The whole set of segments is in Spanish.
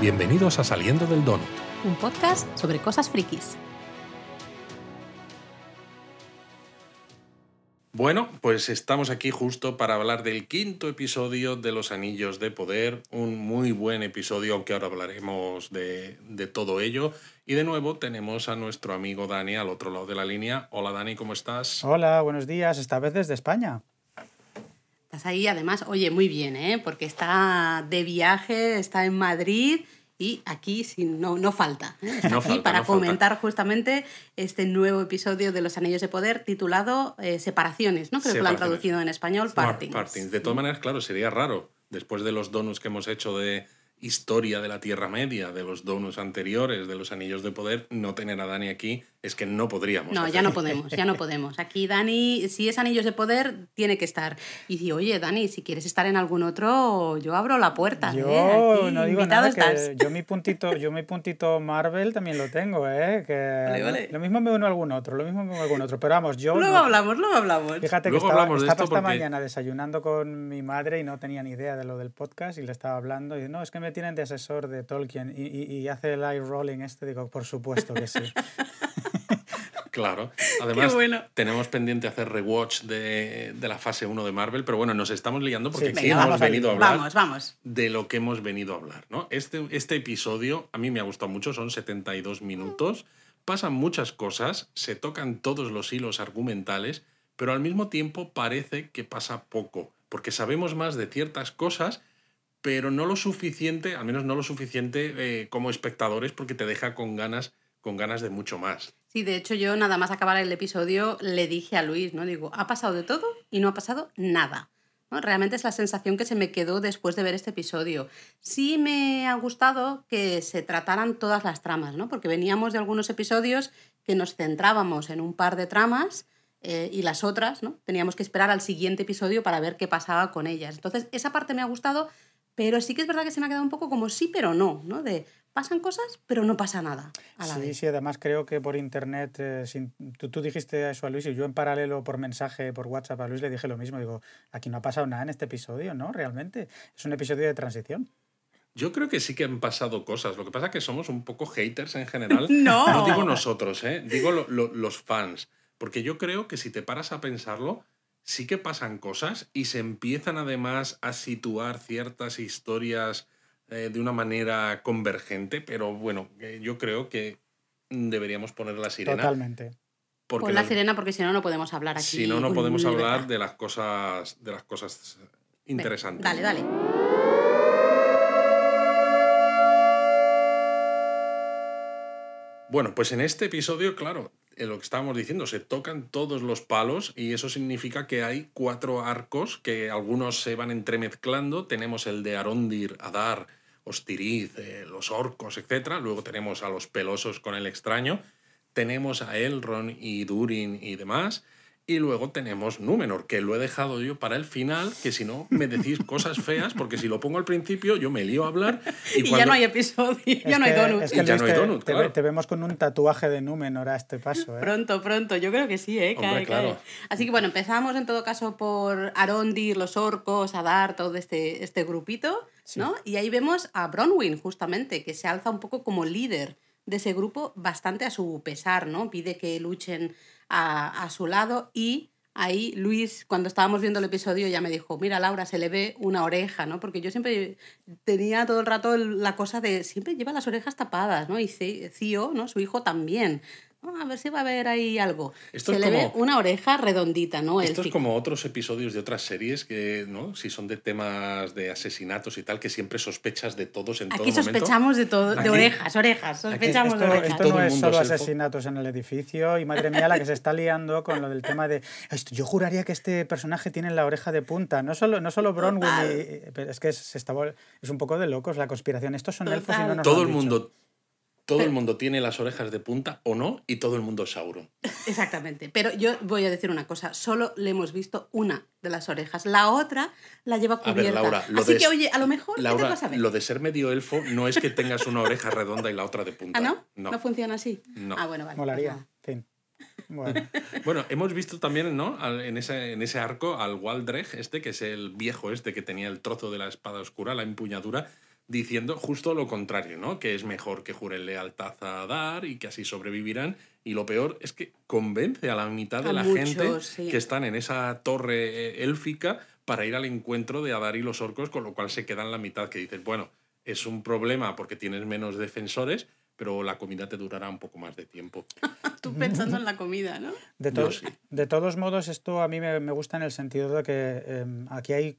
Bienvenidos a Saliendo del Donut. Un podcast sobre cosas frikis. Bueno, pues estamos aquí justo para hablar del quinto episodio de Los Anillos de Poder, un muy buen episodio, aunque ahora hablaremos de, de, todo ello. Y de nuevo tenemos a nuestro amigo Dani al otro lado de la línea. Hola Dani, ¿cómo estás? Hola, buenos días, esta vez desde España. Estás ahí, además, oye, muy bien, ¿eh? porque está de viaje, está en Madrid y aquí no, no falta. ¿eh? Está aquí para comentar justamente este nuevo episodio de Los Anillos de Poder titulado eh, Separaciones, ¿no? Creo que lo han traducido en español, Partings. Partings. De todas maneras, claro, sería raro, después de los donuts que hemos hecho de historia de la Tierra Media, de los donuts anteriores, de los Anillos de Poder, no tener a Dani aquí es que no podríamos. No, ya no podemos, ya no podemos. Aquí Dani, si es Anillos de Poder, tiene que estar. Y dice, oye, Dani, si quieres estar en algún otro, yo abro la puerta. Yo ¿eh? no digo nada, que yo mi puntito, yo mi puntito Marvel también lo tengo, ¿eh? Que Lo mismo me uno a algún otro, lo mismo me uno a algún otro, pero vamos, yo... Luego hablamos, luego hablamos. Fíjate que estaba, estaba esta mañana desayunando con mi madre y no tenía ni idea de lo del podcast y le estaba hablando y no, es que me tienen de asesor de Tolkien y, y, y hace el eye rolling este, digo, por supuesto que sí. Claro. Además, tenemos pendiente hacer rewatch de, de, la fase 1 de Marvel, pero bueno, nos estamos liando porque sí, hemos venido a hablar vamos, vamos. de lo que hemos venido a hablar. ¿no? Este, este episodio a mí me ha gustado mucho, son 72 minutos, pasan muchas cosas, se tocan todos los hilos argumentales, pero al mismo tiempo parece que pasa poco, porque sabemos más de ciertas cosas, pero no lo suficiente, al menos no lo suficiente eh, como espectadores, porque te deja con ganas, con ganas de mucho más. Sí, de hecho yo nada más acabar el episodio le dije a Luis, ¿no? Digo, ha pasado de todo y no ha pasado nada. ¿no? Realmente es la sensación que se me quedó después de ver este episodio. Sí me ha gustado que se trataran todas las tramas, ¿no? Porque veníamos de algunos episodios que nos centrábamos en un par de tramas eh, y las otras, ¿no? Teníamos que esperar al siguiente episodio para ver qué pasaba con ellas. Entonces, esa parte me ha gustado, pero sí que es verdad que se me ha quedado un poco como sí, pero no, ¿no? De pasan cosas, pero no pasa nada. A la sí, vez. sí, además creo que por internet, eh, sin, tú, tú, dijiste eso a Luis y yo en paralelo por mensaje, por WhatsApp a Luis le dije lo mismo. Digo, aquí no ha pasado nada en este episodio, ¿no? Realmente. Es un episodio de transición. Yo creo que sí que han pasado cosas. Lo que pasa es que somos un poco haters en general. no. No digo nosotros, ¿eh? digo lo, lo, los fans. Porque yo creo que si te paras a pensarlo, sí que pasan cosas y se empiezan además a situar ciertas historias eh, de una manera convergente, pero bueno, eh, yo creo que deberíamos poner la sirena. Totalmente. Porque Pon la sirena porque si no, no podemos hablar aquí. Si no, no podemos hablar de las cosas, de las cosas interesantes. Ven, dale, dale. Bueno, pues en este episodio, claro, en lo que estábamos diciendo, se tocan todos los palos y eso significa que hay cuatro arcos que algunos se van entremezclando. Tenemos el de Arondir, Adar, Ostiriz, eh, los orcos, etc. Luego tenemos a los pelosos con el extraño. Tenemos a Elrond y Durin y demás. Y luego tenemos Númenor, que lo he dejado yo para el final, que si no me decís cosas feas, porque si lo pongo al principio yo me lío a hablar. Y, y ya no hay episodio, ya no hay donut. Es que y ya no hay donut, te, claro. te, vemos con un tatuaje de Númenor a este paso. ¿eh? Pronto, pronto, yo creo que sí, ¿eh? Hombre, cae, claro. cae. Así que bueno, empezamos en todo caso por Arondir, los orcos, Adar, todo este, este grupito, Sí. ¿no? Y ahí vemos a Bronwyn, justamente, que se alza un poco como líder de ese grupo, bastante a su pesar, ¿no? Pide que luchen a, a su lado y ahí Luis, cuando estábamos viendo el episodio, ya me dijo, mira Laura, se le ve una oreja, ¿no? Porque yo siempre tenía todo el rato la cosa de, siempre lleva las orejas tapadas, ¿no? Y Cío, ¿no? Su hijo también. ¿No? A ver si va a haber ahí algo. Esto se es le ve una oreja redondita, ¿no? Esto es como otros episodios de otras series que, ¿no? Si son de temas de asesinatos y tal, que siempre sospechas de todos en todo Aquí momento. sospechamos de todo, de Aquí- orejas, orejas, sospechamos de Esto, orejas. esto Todo no el es mundo solo es asesinatos en el edificio y madre mía la que se está liando con lo del tema de "Esto, yo juraría que este personaje tiene la oreja de punta no solo no solo Bronwyn y- pero es que se está vol- es un poco de locos la conspiración estos son elfos y no lo Todo han el dicho. Todo el mundo tiene las orejas de punta o no, y todo el mundo es Sauron. Exactamente. Pero yo voy a decir una cosa, solo le hemos visto una de las orejas. La otra la lleva A ver, cubierta. Laura, lo Así de- que, oye, a lo mejor ¿qué te Laura, vas a ver? lo de ser medio elfo no es que tengas una oreja redonda y la otra de punta. ¿Ah, no? No. no? funciona así? No. Ah, bueno, vale. molaría pues fin Bueno, Bueno, hemos visto también, ¿no? Al- En ese, en ese arco al Waldreg, este, que es el viejo este que tenía el trozo de la espada oscura, la empuñadura. Diciendo justo lo contrario, ¿no? Que es mejor que juren lealtad a Dar y que así sobrevivirán. Y lo peor es que convence a la mitad de la gente que están en esa torre eh, élfica para ir al encuentro de Adar y los orcos, con lo cual se quedan la mitad que dicen, bueno, es un problema porque tienes menos defensores, pero la comida te durará un poco más de tiempo. Tú pensando en la comida, ¿no? De, de todos modos, esto a mí me, gusta en el sentido de que em, aquí hay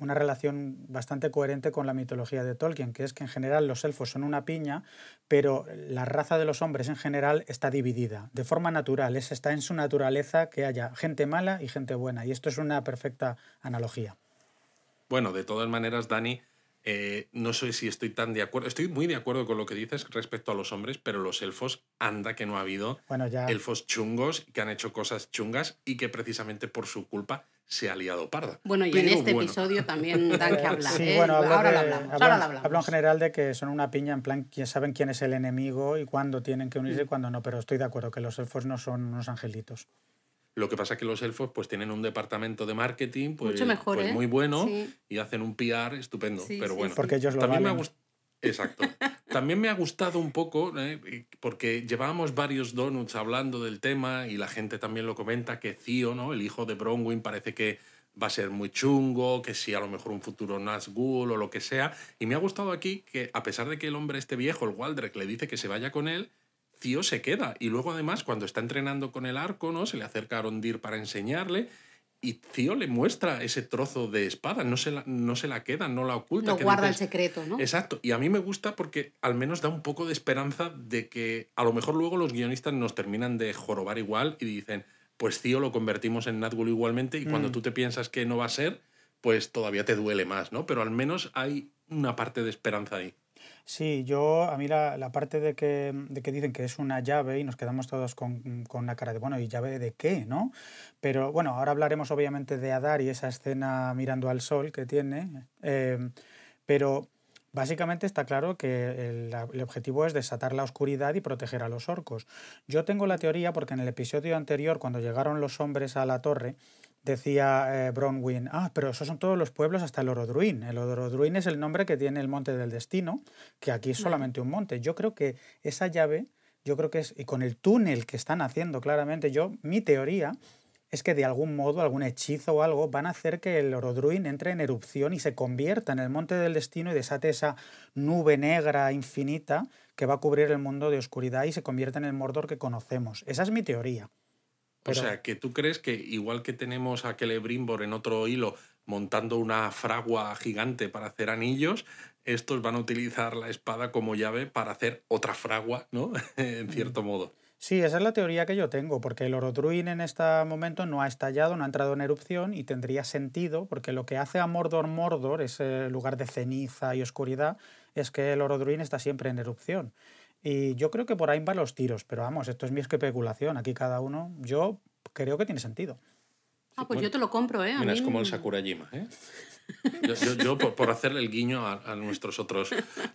una relación bastante coherente con la mitología de Tolkien, que es que en general los elfos son una piña, pero la raza de los hombres en general está dividida, de forma natural, es, está en su naturaleza que haya gente mala y gente buena, y esto es una perfecta analogía. Bueno, de todas maneras, Dani, eh, no sé si estoy tan de acuerdo. Estoy muy de acuerdo con lo que dices respecto a los hombres, pero los elfos, anda que no ha habido elfos chungos que han hecho cosas chungas y que precisamente por su culpa se ha liado parda. Bueno, y en este episodio también dan que hablar. Sí, ¿eh? bueno, ahora, lo hablamos, ahora lo hablamos. Hablo en general de que son una piña, en plan, que saben quién es el enemigo y cuándo tienen que unirse y mm. cuándo no, pero estoy de acuerdo que los elfos no son unos angelitos. Lo que pasa es que los elfos pues tienen un departamento de marketing pues, pues ¿eh? muy bueno y hacen un PR estupendo. pero bueno, porque ellos lo también me ha Exacto. también me ha gustado un poco, ¿eh? porque llevábamos varios donuts hablando del tema y la gente también lo comenta, que Theo, ¿no? el hijo de Bronwyn, parece que va a ser muy chungo, que sí, a lo mejor un futuro Nazgûl o lo que sea. Y me ha gustado aquí que, a pesar de que el hombre este viejo, el Waldrek, le dice que se vaya con él, Tío se queda. Y luego, además, cuando está entrenando con el arco, ¿no? Se le acerca a Arondir para enseñarle. Y Tío le muestra ese trozo de espada, no se la, no se la queda, no la oculta. Lo guarda el secreto, ¿no? Exacto. Y a mí me gusta porque al menos da un poco de esperanza de que a lo mejor luego los guionistas nos terminan de jorobar igual y dicen, pues Tío lo convertimos en Nazgûl igualmente y cuando mm. tú te piensas que no va a ser, pues todavía te duele más, ¿no? Pero al menos hay una parte de esperanza ahí. Sí, yo, a mí la, la parte de que, de que dicen que es una llave y nos quedamos todos con, con la cara de, bueno, ¿y llave de qué? ¿no? Pero bueno, ahora hablaremos obviamente de Adar y esa escena mirando al sol que tiene, eh, pero Básicamente está claro que el, el, objetivo es desatar la oscuridad y proteger a los orcos. Yo tengo la teoría porque en el episodio anterior, cuando llegaron los hombres a la torre, decía eh, Bronwyn, ah, pero esos son todos los pueblos hasta el Orodruin. El Orodruin es el nombre que tiene el monte del destino, que aquí es solamente un monte. Yo creo que esa llave, yo creo que es, y con el túnel que están haciendo claramente, yo, mi teoría es que de algún modo, algún hechizo o algo, van a hacer que el Orodruin entre en erupción y se convierta en el monte del destino y desate esa nube negra infinita que va a cubrir el mundo de oscuridad y se convierta en el Mordor que conocemos. Esa es mi teoría. O sea, que tú crees que igual que tenemos a Celebrimbor en otro hilo montando una fragua gigante para hacer anillos, estos van a utilizar la espada como llave para hacer otra fragua, ¿no? en cierto mm. modo. Sí, esa es la teoría que yo tengo, porque el Orodruin en este momento no ha estallado, no ha entrado en erupción y tendría sentido, porque lo que hace a Mordor Mordor, ese lugar de ceniza y oscuridad, es que el Orodruin está siempre en erupción. Y yo creo que por ahí van los tiros, pero vamos, esto es mi especulación. Aquí cada uno, yo creo que tiene sentido. Ah, pues yo te lo compro, ¿eh? mira, es como el Sakurajima, ¿eh? Yo, por, hacerle el guiño a, nuestros otros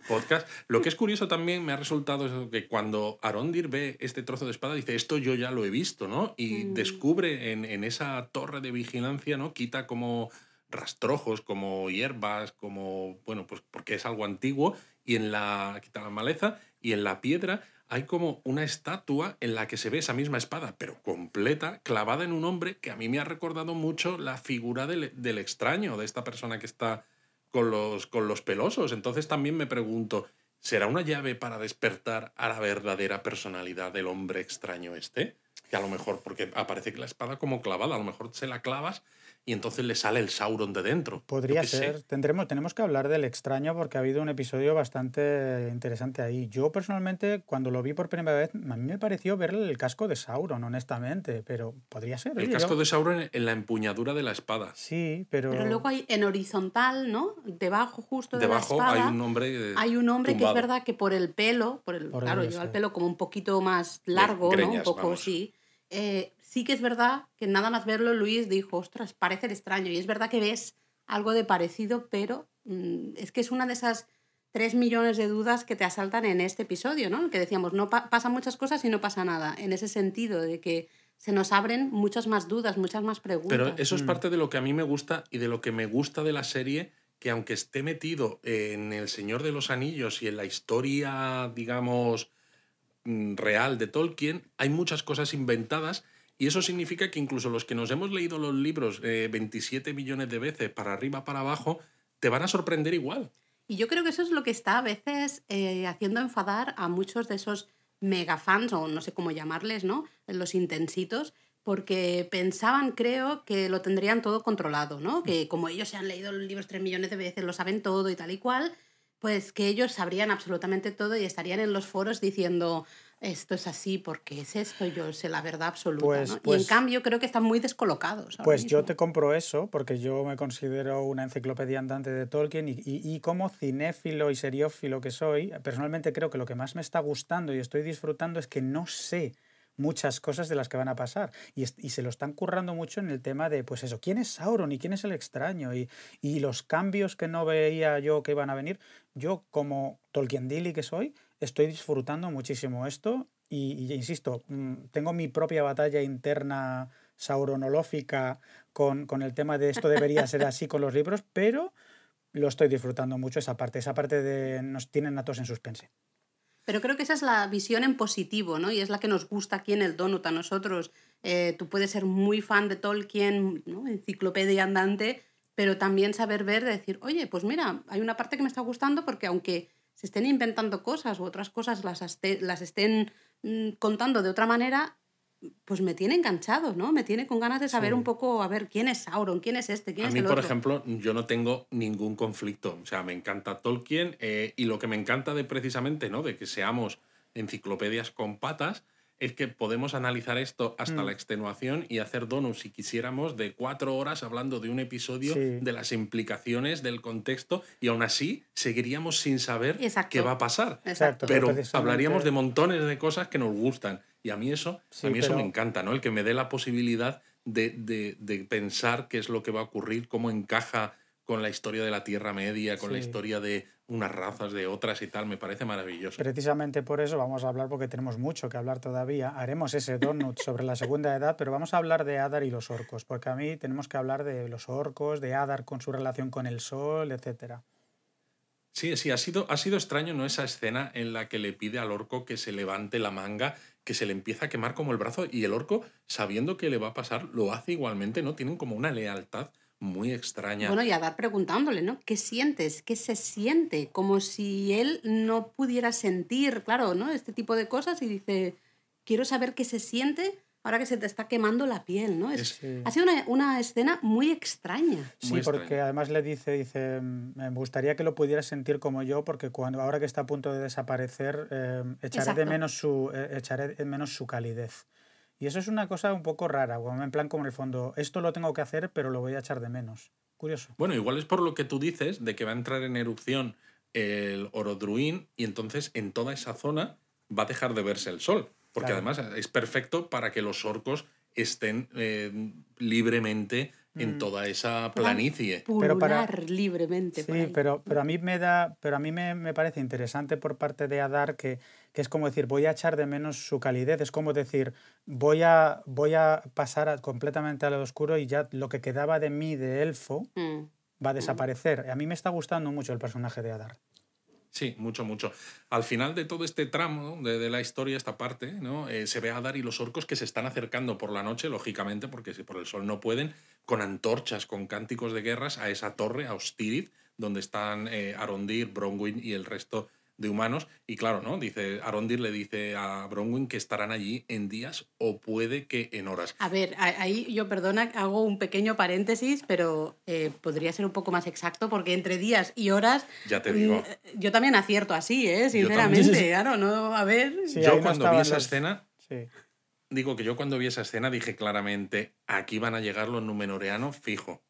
podcasts. Lo que es curioso también me ha resultado que cuando Arondir ve este trozo de espada, dice, esto yo ya lo he visto, ¿no? Y mm. descubre en, en, esa torre de vigilancia, ¿no? Quita como rastrojos, como hierbas, como, bueno, pues porque es algo antiguo, y en la, quita la maleza, y en la piedra hay como una estatua en la que se ve esa misma espada, pero completa, clavada en un hombre que a mí me ha recordado mucho la figura del, extraño, de esta persona que está con los, con los pelosos. Entonces también me pregunto, ¿será una llave para despertar a la verdadera personalidad del hombre extraño este? Que a lo mejor, porque aparece la espada como clavada, a lo mejor se la clavas y entonces le sale el Sauron de dentro. Podría ser. Tendremos, tenemos que hablar del extraño porque ha habido un episodio bastante interesante ahí. Yo personalmente, cuando lo vi por primera vez, a mí me pareció ver el casco de Sauron, honestamente, pero podría ser. El casco de Sauron en la empuñadura de la espada. Sí, pero... Pero luego hay en horizontal, ¿no? Debajo justo de Debajo la espada, hay un hombre Hay un hombre que es verdad que por el pelo, por el, claro, lleva el pelo como un poquito más largo, ¿no? Un poco, sí. Eh, sí que es verdad que nada más verlo, Luis dijo, ostras, parece extraño. Y es verdad que ves algo de parecido, pero mm, es que es una de esas tres millones de dudas que te asaltan en este episodio, ¿no? Que decíamos, no pasan muchas cosas y no pasa nada. En ese sentido, de que se nos abren muchas más dudas, muchas más preguntas. Pero eso es mm. parte de lo que a mí me gusta y de lo que me gusta de la serie que aunque esté metido en El Señor de los Anillos y en la historia, digamos, mm, real de Tolkien, hay muchas cosas inventadas y eso significa que incluso los que nos hemos leído los libros 27 eh, millones de veces para arriba, para abajo, te van a sorprender igual. Y yo creo que eso es lo que está a veces eh, haciendo enfadar a muchos de esos megafans, o no sé cómo llamarles, ¿no? Los intensitos, porque pensaban, creo, que lo tendrían todo controlado, ¿no? Que como ellos se han leído los libros tres millones de veces, lo saben todo y tal y cual, pues que ellos sabrían absolutamente todo y estarían en los foros diciendo, esto es así porque es esto, yo sé la verdad absoluta. Pues, y en pues cambio creo que están muy descolocados. Pues yo te compro eso porque yo me considero una enciclopedia andante de Tolkien y, y, como cinéfilo y seriófilo que soy, personalmente creo que lo que más me está gustando y estoy disfrutando es que no sé muchas cosas de las que van a pasar. Y, y, se lo están currando mucho en el tema de, pues eso, ¿quién es Sauron y quién es el extraño? Y, y los cambios que no veía yo que iban a venir. Yo, como Tolkien Dilly que soy, estoy disfrutando muchísimo esto y, insisto, mm, tengo mi propia batalla interna sauronológica con, con el tema de esto debería ser así con los libros, pero lo estoy disfrutando mucho esa parte, esa parte de nos tienen a todos en suspense. Pero creo que esa es la visión en positivo, ¿no? Y es la que nos gusta aquí en el Donut a nosotros. Eh, tú puedes ser muy fan de Tolkien, enciclopedia andante, pero también saber ver, decir, oye, pues mira, hay una parte que me está gustando porque aunque se estén inventando cosas u otras cosas las, las estén mm, contando de otra manera, pues me tiene enganchado, ¿no? Me tiene con ganas de saber un poco, a ver, quién es Sauron, quién es este, quién a es mí, el por ejemplo, yo no tengo ningún conflicto. O sea, me encanta Tolkien eh, y lo que me encanta de precisamente, ¿no? De que seamos enciclopedias con patas, es que podemos analizar esto hasta mm. la extenuación y hacer donuts, si quisiéramos, de cuatro horas hablando de un episodio, de las implicaciones, del contexto, y aún así seguiríamos sin saber qué va a pasar. Exacto. Pero hablaríamos de montones de cosas que nos gustan. Y a mí eso, a mí eso me encanta, ¿no? El que me dé la posibilidad de, de, de pensar qué es lo que va a ocurrir, cómo encaja con la historia de la Tierra Media, con la historia de unas razas de otras y tal, me parece maravilloso. Precisamente por eso vamos a hablar, porque tenemos mucho que hablar todavía. Haremos ese donut sobre la segunda edad, pero vamos a hablar de Adar y los orcos, porque a mí tenemos que hablar de los orcos, de Adar con su relación con el sol, etc. Sí, sí, ha sido, ha sido extraño, ¿no? Esa escena en la que le pide al orco que se levante la manga, que se le empieza a quemar como el brazo, y el orco, sabiendo que le va a pasar, lo hace igualmente, ¿no? Tienen como una lealtad muy extraña. Bueno, y a dar preguntándole, ¿no? ¿Qué sientes? ¿Qué se siente? Como si él no pudiera sentir, claro, ¿no? Este tipo de cosas y dice, quiero saber qué se siente ahora que se te está quemando la piel, ¿no? Es, Ha sido una, escena muy extraña. Sí, porque además le dice, dice, me gustaría que lo pudieras sentir como yo, porque cuando ahora que está a punto de desaparecer, eh, echaré de menos su, eh, echaré de menos su calidez. Y eso es una cosa un poco rara, en plan como en el fondo, esto lo tengo que hacer, pero lo voy a echar de menos. Curioso. Bueno, igual es por lo que tú dices, de que va a entrar en erupción el Orodruin y entonces en toda esa zona va a dejar de verse el sol. Porque además es perfecto para que los orcos estén eh, libremente en mm. toda esa planicie. pero para, libremente. Sí, pero, pero a mí me da, pero a mí me, parece interesante por parte de Adar que, que, es como decir, voy a echar de menos su calidez, es como decir, voy a, voy a pasar completamente al oscuro y ya lo que quedaba de mí de elfo mm. va a desaparecer. A mí me está gustando mucho el personaje de Adar. Sí, mucho, mucho. Al final de todo este tramo de, la historia, esta parte, ¿no? Eh, se ve a Dar y los orcos que se están acercando por la noche, lógicamente, porque si por el sol no pueden, con antorchas, con cánticos de guerras a esa torre, a Ostirith, donde están eh, Arondir, Bronwyn y el resto de humanos. Y claro, ¿no? Dice, Arondir le dice a Bronwyn que estarán allí en días o puede que en horas. A ver, ahí yo, perdona, hago un pequeño paréntesis, pero eh, podría ser un poco más exacto, porque entre días y horas. Ya te digo. Mm, yo también acierto así, ¿eh? Sinceramente, claro, no, a ver. yo cuando vi esa escena. Digo que yo cuando vi esa escena dije claramente, aquí van a llegar los numenoreanos fijo.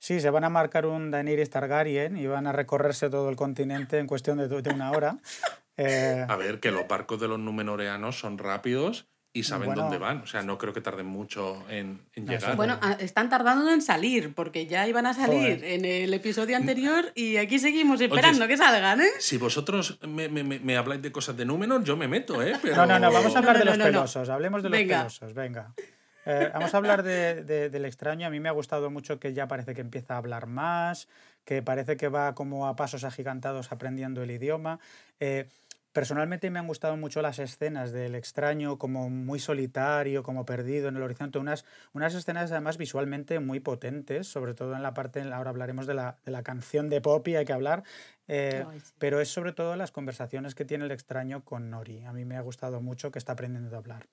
Sí, se van a marcar un Daenerys Targaryen y van a recorrerse todo el continente en cuestión de, de una hora. Eh, a ver, que los barcos de los Númenoreanos son rápidos y saben dónde van. O sea, no creo que tarden mucho en, llegar. Bueno, ah, están tardando en salir, porque ya iban a salir en el episodio anterior y aquí seguimos esperando que salgan, ¿eh? Si vosotros me, me, me, habláis de cosas de Númenor, yo me meto, ¿eh? Pero... No, no, no, vamos a hablar de los pelosos. Hablemos de los pelosos, venga. Eh, vamos a hablar de, del extraño. A mí me ha gustado mucho que ya parece que empieza a hablar más, que parece que va como a pasos agigantados aprendiendo el idioma. Eh, Personalmente me han gustado mucho las escenas del extraño como muy solitario, como perdido en el horizonte, unas, unas escenas además visualmente muy potentes, sobre todo en la parte, ahora hablaremos de la, de la canción de Poppy, hay que hablar, eh, pero es sobre todo las conversaciones que tiene el extraño con Nori. A mí me ha gustado mucho que está aprendiendo a hablar.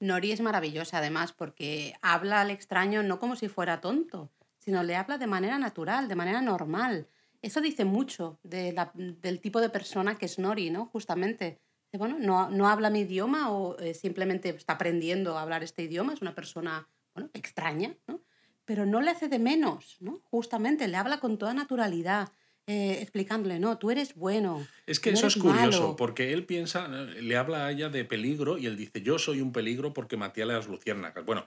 Nori es maravillosa además porque habla al extraño no como si fuera tonto, sino le habla de manera natural, de manera normal eso dice mucho de la, del tipo de persona que es Nori, ¿no? Justamente. Bueno, no, no habla mi idioma o eh, simplemente está aprendiendo a hablar este idioma, es una persona bueno, extraña, ¿no? Pero no le hace de menos, ¿no? Justamente, le habla con toda naturalidad. Eh, explicándole, no, tú eres bueno. Es que eso es curioso, porque él piensa, le habla a ella de peligro y él dice, yo soy un peligro porque maté a las luciérnagas. Bueno,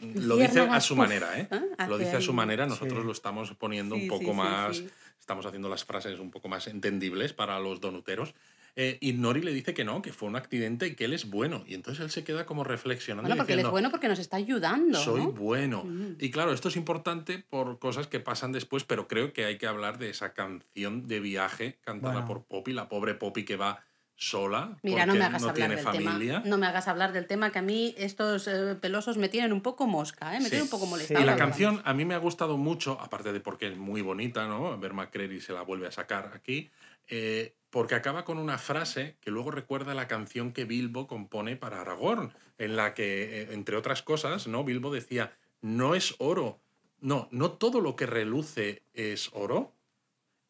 lo dice a su manera, ¿eh? ¿Ah? Lo dice a su manera, nosotros lo estamos poniendo un poco más estamos haciendo las frases un poco más entendibles para los donuteros. Eh, y Nori le dice que no, que fue un accidente y que él es bueno. Y entonces él se queda como reflexionando. Bueno, porque él es bueno porque nos está ayudando. Soy bueno. Y claro, esto es importante por cosas que pasan después, pero creo que hay que hablar de esa canción de viaje cantada por Poppy, la pobre Poppy que va sola. Mira, no me hagas hablar del tema. No me hagas hablar del tema que a mí estos eh, pelosos me tienen un poco mosca, ¿eh? me tienen un poco molestada. Y la canción a mí me ha gustado mucho, aparte de porque es muy bonita, ¿no? Ver McCreary se la vuelve a sacar aquí, eh, porque acaba con una frase que luego recuerda la canción que Bilbo compone para Aragorn, en la que, eh, entre otras cosas, ¿no? Bilbo decía, no es oro, no, no todo lo que reluce es oro,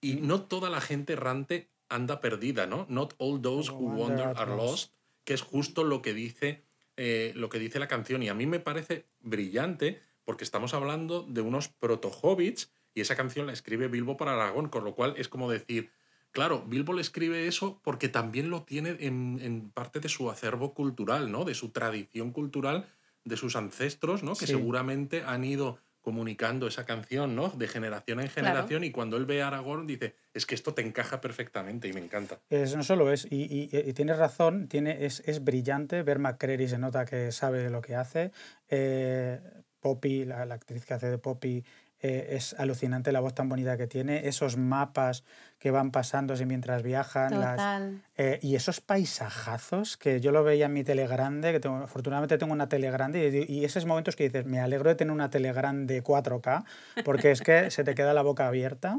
y no toda la gente errante anda perdida, ¿no? Not all those who wander are lost, que es justo lo que dice, eh, lo que dice la canción. Y a mí me parece brillante porque estamos hablando de unos proto-hobbits y esa canción la escribe Bilbo para Aragón, con lo cual es como decir, claro, Bilbo le escribe eso porque también lo tiene en, parte de su acervo cultural, ¿no? De su tradición cultural, de sus ancestros, ¿no? Que seguramente han ido comunicando esa canción, ¿no? De generación en generación y cuando él ve a Aragorn dice, es que esto te encaja perfectamente y me encanta. Eso no solo es, y, y, tienes razón, tiene, es, es brillante, ver McCreary se nota que sabe lo que hace, eh, Poppy, la, la, actriz que hace de Poppy, eh, es alucinante la voz tan bonita que tiene, esos mapas que van pasándose mientras viajan, las, eh, y esos paisajazos que yo lo veía en mi tele grande, que tengo, afortunadamente tengo una tele grande, y, y, esos momentos que dices, me alegro de tener una tele grande 4K, porque es que se te queda la boca abierta.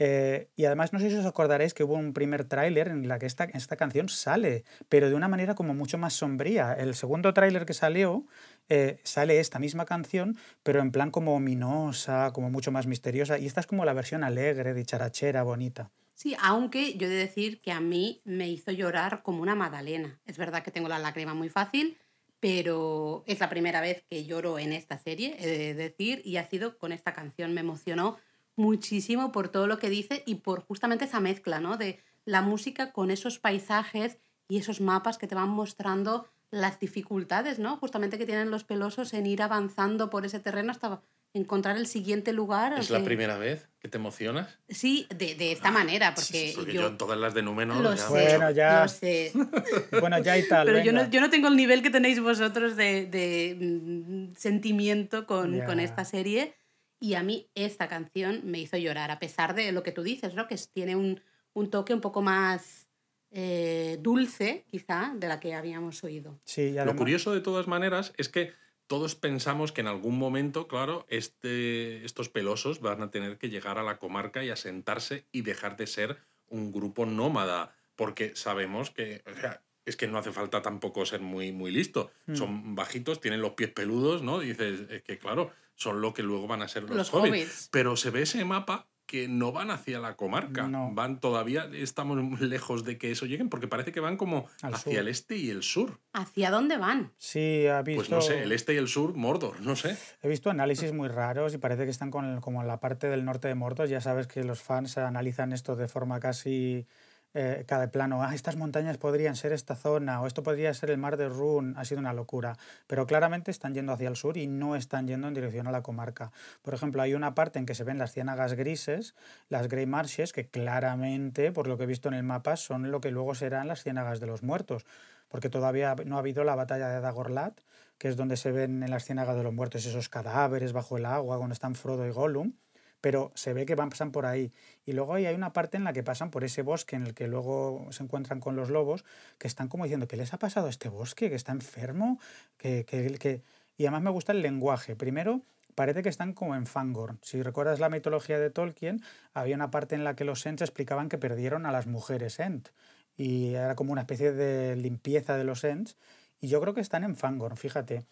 Eh, y además, no sé si os acordaréis que hubo un primer tráiler en la que esta, esta canción sale, pero de una manera como mucho más sombría. El segundo tráiler que salió eh, sale esta misma canción, pero en plan como ominosa, como mucho más misteriosa. Y esta es como la versión alegre, dicharachera, bonita. Sí, aunque yo he de decir que a mí me hizo llorar como una magdalena. Es verdad que tengo la lágrima muy fácil, pero es la primera vez que lloro en esta serie, he de decir, y ha sido con esta canción. Me emocionó muchísimo por todo lo que dice y por justamente esa mezcla, ¿no? De la música con esos paisajes y esos mapas que te van mostrando las dificultades, ¿no? Justamente que tienen los pelosos en ir avanzando por ese terreno hasta encontrar el siguiente lugar. ¿Es la primera vez que te emocionas? Sí, de, de esta manera, porque, yo, en todas las de Númenor lo sé, bueno, ya, lo sé. bueno, ya y tal. Pero yo no, yo no, tengo el nivel que tenéis vosotros de, de mm, sentimiento con, con, esta serie. Y a mí esta canción me hizo llorar, a pesar de lo que tú dices, ¿no? que tiene un, un toque un poco más eh, dulce, quizá, de la que habíamos oído. Sí, Lo curioso de todas maneras es que todos pensamos que en algún momento, claro, este, estos pelosos van a tener que llegar a la comarca y asentarse y dejar de ser un grupo nómada, porque sabemos que, o sea, es que no hace falta tampoco ser muy, muy listo. Hmm. Son bajitos, tienen los pies peludos, ¿no? dices, es que claro, son lo que luego van a ser los, los hobbits. Pero se ve ese mapa que no van hacia la comarca. Van todavía, estamos lejos de que eso lleguen, porque parece que van como hacia el este y el sur. ¿Hacia dónde van? Sí, ha visto. Pues no sé, el este y el sur, Mordor, no sé. He visto análisis muy raros y parece que están con como en la parte del norte de Mordor. Ya sabes que los fans analizan esto de forma casi eh, cada plano, ah, estas montañas podrían ser esta zona o esto podría ser el mar de Run, ha sido una locura. Pero claramente están yendo hacia el sur y no están yendo en dirección a la comarca. Por ejemplo, hay una parte en que se ven las ciénagas grises, las Grey Marshes, que claramente, por lo que he visto en el mapa, son lo que luego serán las ciénagas de los muertos. Porque todavía no ha habido la batalla de Dagorlat, que es donde se ven en las ciénagas de los muertos esos cadáveres bajo el agua, cuando están Frodo y Gollum pero se ve que van, pasan por ahí. Y luego ahí hay una parte en la que pasan por ese bosque en el que luego se encuentran con los lobos, que están como diciendo, ¿qué les ha pasado a este bosque? ¿Que está enfermo? que, que, que... Y además me gusta el lenguaje. Primero, parece que están como en Fangorn. Si recuerdas la mitología de Tolkien, había una parte en la que los Ents explicaban que perdieron a las mujeres Ent. Y era como una especie de limpieza de los Ents. Y yo creo que están en Fangorn, fíjate.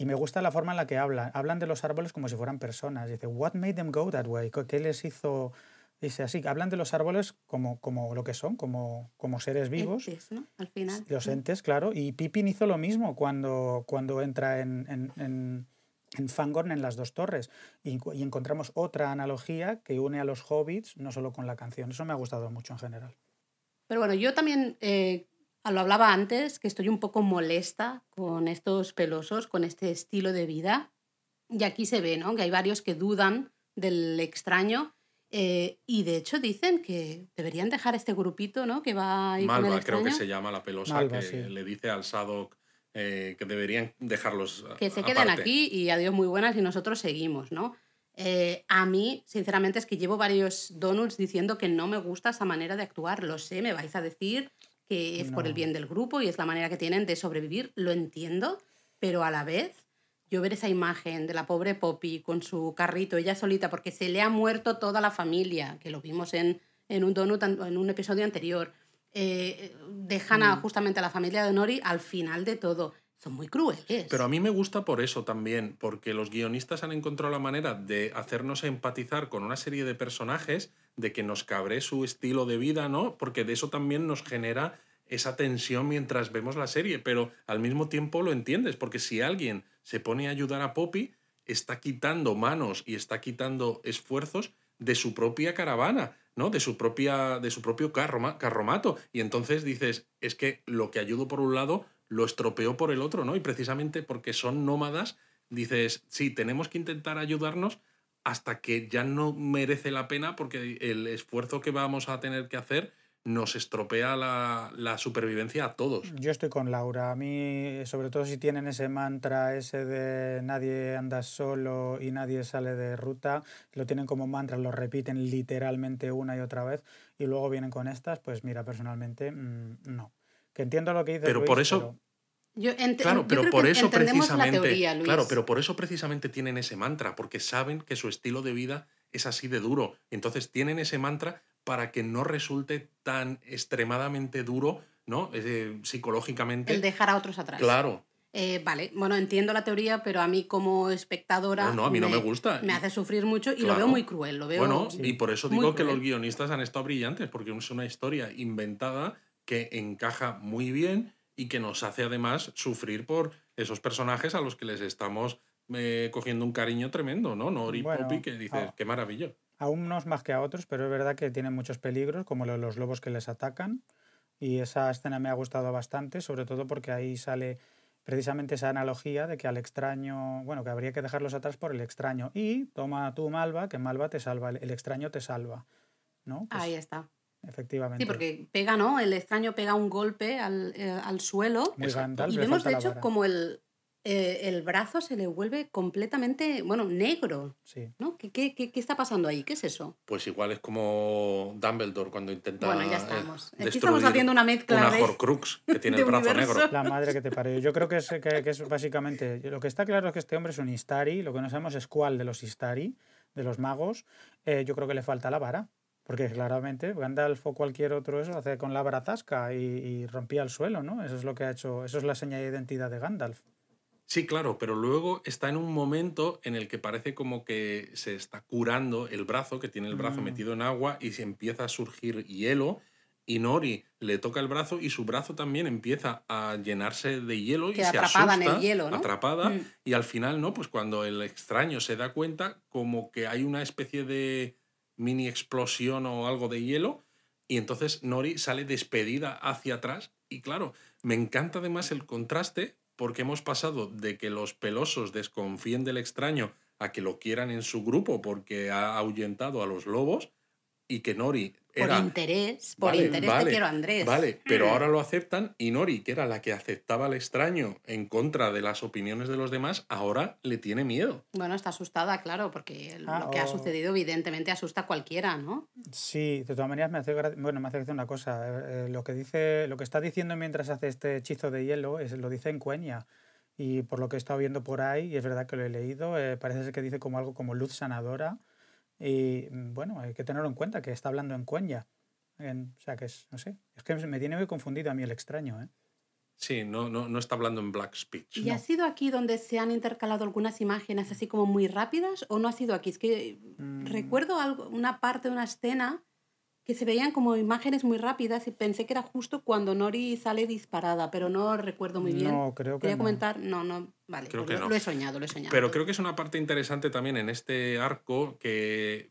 Y me gusta la forma en la que hablan. Hablan de los árboles como si fueran personas. Dice, what made them go that way? ¿Qué les hizo...? Dice así, hablan de los árboles como, como lo que son, como, como seres vivos. Entes, ¿no? Al final. Los entes, claro. Y Pippin hizo lo mismo cuando, cuando entra en, en, en, en Fangorn en las dos torres. Y, y, encontramos otra analogía que une a los hobbits, no solo con la canción. Eso me ha gustado mucho en general. Pero bueno, yo también eh, lo hablaba antes, que estoy un poco molesta con estos pelosos, con este estilo de vida. Y aquí se ve, ¿no? Que hay varios que dudan del extraño. Eh, y de hecho dicen que deberían dejar este grupito, ¿no? Que va a ir Malva, con el creo que se llama la pelosa, Malva, que sí. le dice al Sadok eh, que deberían dejarlos. que se queden aparte. aquí y adiós muy buenas y nosotros seguimos, ¿no? Eh, a mí, sinceramente, es que llevo varios donuts diciendo que no me gusta esa manera de actuar. Lo sé, me vais a decir que es por el bien del grupo y es la manera que tienen de sobrevivir. Lo entiendo, pero a la vez, yo ver esa imagen de la pobre Poppy con su carrito, ella solita, porque se le ha muerto toda la familia, que lo vimos en, en un donut en un episodio anterior. Eh, dejan a, justamente a la familia de Nori al final de todo. Son muy crueles. Pero a mí me gusta por eso también, porque los guionistas han encontrado la manera de hacernos empatizar con una serie de personajes, de que nos cabre su estilo de vida, ¿no? Porque de eso también nos genera esa tensión mientras vemos la serie, pero al mismo tiempo lo entiendes, porque si alguien se pone a ayudar a Poppy, está quitando manos y está quitando esfuerzos de su propia caravana, ¿no? De su, propia, de su propio carroma- carromato. Y entonces dices, es que lo que ayudo por un lado lo estropeó por el otro, ¿no? Y precisamente porque son nómadas, dices, sí, tenemos que intentar ayudarnos hasta que ya no merece la pena porque el esfuerzo que vamos a tener que hacer nos estropea la, la supervivencia a todos. Yo estoy con Laura. A mí, sobre todo si tienen ese mantra, ese de nadie anda solo y nadie sale de ruta, lo tienen como mantra, lo repiten literalmente una y otra vez y luego vienen con estas, pues mira, personalmente, mm, no. Que entiendo lo que dices. Pero Luis, por eso- pero- Yo Claro, yo pero creo por que eso precisamente, la teoría, Luis. claro, pero por eso precisamente tienen ese mantra, porque saben que su estilo de vida es así de duro. Entonces tienen ese mantra para que no resulte tan extremadamente duro, ¿no? Eh, psicológicamente. El dejar a otros atrás. Claro. Eh, vale, bueno, entiendo la teoría, pero a mí como espectadora. No, no, a mí no me gusta. Me hace sufrir mucho y lo veo muy cruel. Lo veo Bueno, Sí. y por eso muy digo que cruel. los guionistas han estado brillantes, porque es una historia inventada que encaja muy bien y que nos hace además sufrir por esos personajes a los que les estamos eh, cogiendo un cariño tremendo, ¿no? Nori Bueno, Poppy, que dices, ah. qué maravilla. A unos más que a otros, pero es verdad que tienen muchos peligros, como los lobos que les atacan. Y esa escena me ha gustado bastante, sobre todo porque ahí sale precisamente esa analogía de que al extraño, bueno, que habría que dejarlos atrás por el extraño. Y toma tú Malva, que Malva te salva, el- el extraño te salva. ¿No? Pues, Ahí está. Efectivamente. Sí, porque pega, ¿no? El extraño pega un golpe al, eh, al suelo. Muy. Gandalf, Y vemos, de hecho, como el, eh, el brazo se le vuelve completamente, bueno, negro. Sí. ¿no? ¿Qué, qué, qué, qué está pasando ahí? ¿Qué es eso? Pues igual es como Dumbledore cuando intenta Bueno, ya eh, estamos. Aquí destruir estamos haciendo una mezcla una de- Horcrux que tiene el brazo universo. negro. La madre que te parió. Yo creo que es, que, que es básicamente. Lo que está claro es que este hombre es un Istari. Lo que no sabemos es cuál de los Istari, de los magos. eh, yo creo que le falta la vara. Porque claramente Gandalf o cualquier otro eso hace con la vara zasca y, y rompía el suelo, ¿no? Eso es lo que ha hecho. Eso es la señal de identidad de Gandalf. Sí, claro, pero luego está en un momento en el que parece como que se está curando el brazo, que tiene el brazo Mm. metido en agua y se empieza a surgir hielo. Y Nori le toca el brazo y su brazo también empieza a llenarse de hielo y Queda se atrapada en el asusta, hielo, ¿no? atrapada. Mm. Y al final, ¿no? Pues cuando el extraño se da cuenta, como que hay una especie de mini explosión o algo de hielo, y entonces Nori sale despedida hacia atrás. Y claro, me encanta además el contraste, porque hemos pasado de que los pelosos desconfíen del extraño a que lo quieran en su grupo porque ha ahuyentado a los lobos, y que Nori por era... interés, por Vale, interés vale, te quiero Andrés. Vale, pero Mm. ahora lo aceptan y Nori, que era la que aceptaba al extraño en contra de las opiniones de los demás, ahora le tiene miedo. Bueno, está asustada, claro, porque Ah, lo que ha o- sucedido evidentemente asusta a cualquiera, ¿no? Sí, de todas maneras me hace bueno, me hace gracia una cosa. eh, eh, lo que dice, lo que está diciendo mientras hace este hechizo de hielo es, lo dice en cueña. Y por lo que he estado viendo por ahí, y es verdad que lo he leído, eh, parece ser que dice como algo como luz sanadora. Y mm, bueno, hay que tenerlo en cuenta que está hablando en cueña. En- o sea que es, no sé, es que me tiene muy confundido a mí el extraño, ¿eh? Sí, no, no, no está hablando en Black Speech. ¿Y ha sido aquí donde se han intercalado algunas imágenes así como muy rápidas o no ha sido aquí? Es que Mm. recuerdo algo, una parte de una escena que se veían como imágenes muy rápidas y pensé que era justo cuando Nori sale disparada, pero no recuerdo muy bien. No, creo que Quería no. comentar, no, no, vale, Creo pues que lo, no. lo he soñado, lo he soñado. Pero creo que es una parte interesante también en este arco que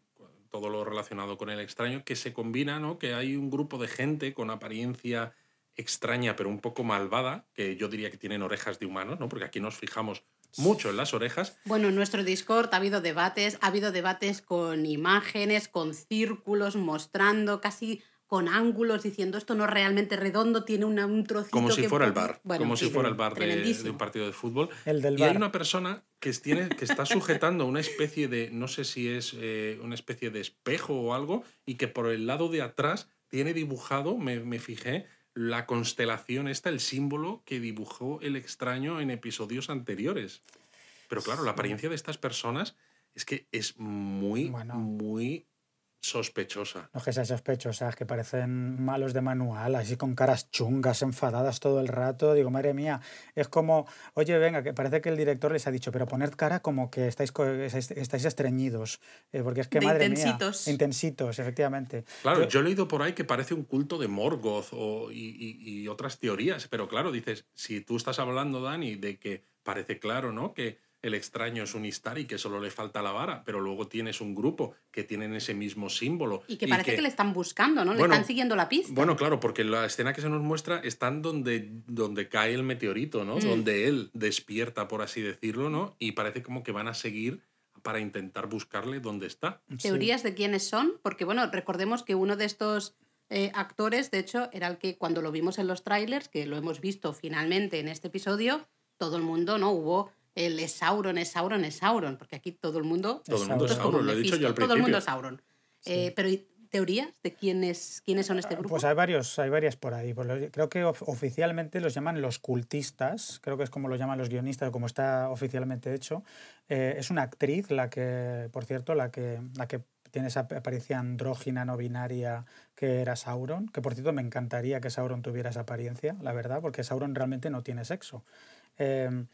todo lo relacionado con el extraño, que se combina, ¿no? Que hay un grupo de gente con apariencia extraña pero un poco malvada, que yo diría que tienen orejas de humanos, ¿no? Porque aquí nos fijamos mucho en las orejas. Bueno, en nuestro Discord ha habido debates, ha habido debates con imágenes, con círculos, mostrando casi con ángulos, diciendo esto no es realmente redondo, tiene una- un trocito Como si que fuera el puede-". bar, Bueno, como sí, si fuera el bar de, un partido de fútbol. El del Y hay una persona que, tiene, que está sujetando una especie de, no sé si es eh, una especie de espejo o algo, y que por el lado de atrás tiene dibujado, me, me fijé, la constelación esta, el símbolo que dibujó el extraño en episodios anteriores. Pero claro, la apariencia de estas personas es que es muy, Bueno. muy sospechosa. No es que sean sospechosas, que parecen malos de manual, así con caras chungas, enfadadas todo el rato. Digo, madre mía, es como, oye, venga, que parece que el director les ha dicho, pero poned cara como que estáis, estáis estreñidos. eh, porque es que, De madre intensitos. mía, intensitos, efectivamente. Claro, Yo- yo he leído por ahí que parece un culto de Morgoth o, y, y- y otras teorías, pero claro, dices, si tú estás hablando, Dani, de que parece claro, ¿no? Que el extraño es un Istari que solo le falta la vara, pero luego tienes un grupo que tienen ese mismo símbolo. Y que parece que... le están buscando, ¿no? Bueno, le están siguiendo la pista. Bueno, claro, porque la escena que se nos muestra están donde, donde cae el meteorito, ¿no? Mm. Donde él despierta, por así decirlo, ¿no? Y parece como que van a seguir para intentar buscarle dónde está. sí. teorías de quiénes son, porque bueno, recordemos que uno de estos eh, actores, de hecho, era el que cuando lo vimos en los trailers, que lo hemos visto finalmente en este episodio, todo el mundo, ¿no? Hubo el es Sauron, es Sauron, es Sauron, porque aquí todo el mundo... Todo el mundo Sauron. es Sauron, lo he dicho yo al Mephisto, Todo el mundo principio. es Sauron. Eh, pero ¿y teorías de quiénes, quiénes son este grupo? Pues hay varios, hay varias por ahí. Creo que of- oficialmente los llaman los cultistas, creo que es como lo llaman los guionistas, como está oficialmente hecho. Eh, es una actriz, la que, por cierto, la que, la que tiene esa apariencia andrógina no binaria que era Sauron, que por cierto me encantaría que Sauron tuviera esa apariencia, la verdad, porque Sauron realmente no tiene sexo. Eh,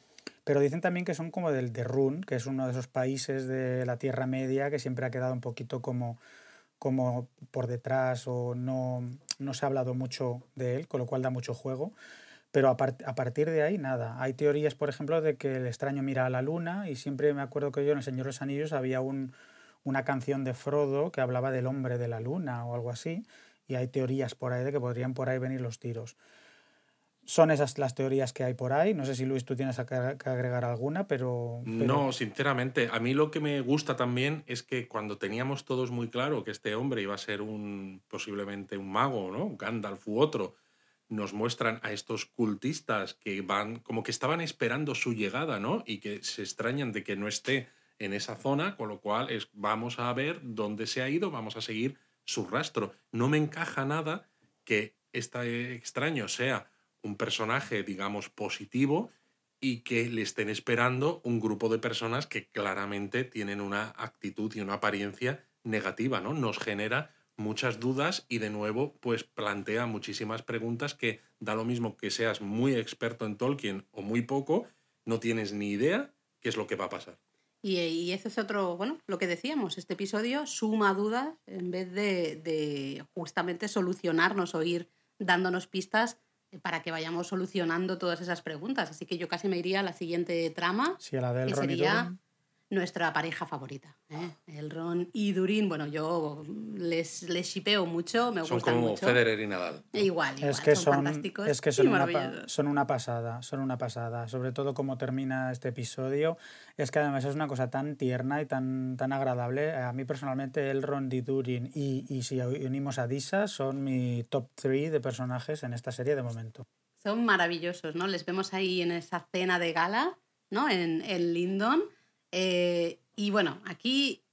pero dicen también que son como del de Run, que es uno de esos países de la Tierra Media que siempre ha quedado un poquito como, como por detrás o no, no se ha hablado mucho de él, con lo cual da mucho juego. Pero a, part- a partir de ahí, nada. Hay teorías, por ejemplo, de que el extraño mira a la luna y siempre me acuerdo que yo en El Señor de los Anillos había un, una canción de Frodo que hablaba del hombre de la luna o algo así. Y hay teorías por ahí de que podrían por ahí venir los tiros. Son esas las teorías que hay por ahí. No sé si Luis tú tienes que agregar alguna, pero... No, sinceramente, a mí lo que me gusta también es que cuando teníamos todos muy claro que este hombre iba a ser un posiblemente un mago, ¿no? Gandalf u otro, nos muestran a estos cultistas que van como que estaban esperando su llegada, ¿no? Y que se extrañan de que no esté en esa zona, con lo cual es, vamos a ver dónde se ha ido, vamos a seguir su rastro. No me encaja nada que este extraño sea un personaje, digamos, positivo y que le estén esperando un grupo de personas que claramente tienen una actitud y una apariencia negativa, ¿no? Nos genera muchas dudas y de nuevo pues plantea muchísimas preguntas que da lo mismo que seas muy experto en Tolkien o muy poco, no tienes ni idea qué es lo que va a pasar. Y, ese es otro, bueno, lo que decíamos, este episodio suma dudas en vez de justamente solucionarnos o ir dándonos pistas para que vayamos solucionando todas esas preguntas. Así que yo casi me iría a la siguiente trama, Sí, a la del que sería. Nuestra pareja favorita. ¿eh? El Ron y Durin, bueno, yo les, les shipeo mucho, me Son gustan como mucho. Federer y Nadal. Igual, igual, Es que son, son, fantásticos es que y son, una, son una pasada, son una pasada. Sobre todo como termina este episodio. Es que además es una cosa tan tierna y tan, tan agradable. A mí personalmente el Ron Di Durin y, y si unimos a Disa son mi top 3 de personajes en esta serie de momento. Son maravillosos, ¿no? Les vemos ahí en esa cena de gala, ¿no? En, en Lindon. Eh, y bueno, aquí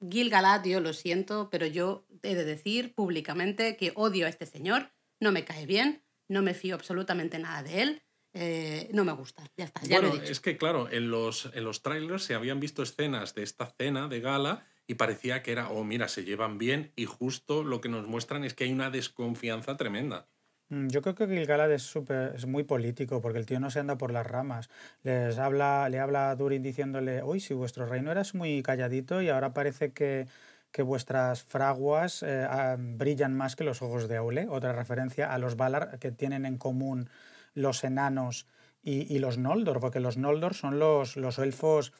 Gil Galad, yo lo siento, pero yo he de decir públicamente que odio a este señor, no me cae bien, no me fío absolutamente nada de él, eh, no me gusta, ya está, ya lo Bueno, he dicho. es que claro, en los, en los trailers se habían visto escenas de esta cena de gala y parecía que era, oh, mira, se llevan bien y justo lo que nos muestran es que hay una desconfianza tremenda. Mm, Yo creo que Gil-galad es, súper- es muy político porque el tío no se anda por las ramas. Les habla, le habla a Durin diciéndole, uy, si vuestro reino era muy calladito y ahora parece que, que vuestras fraguas eh, ah, brillan más que los ojos de Aule. Otra referencia a los Valar que tienen en común los enanos y, y los Noldor, porque los Noldor son los, los elfos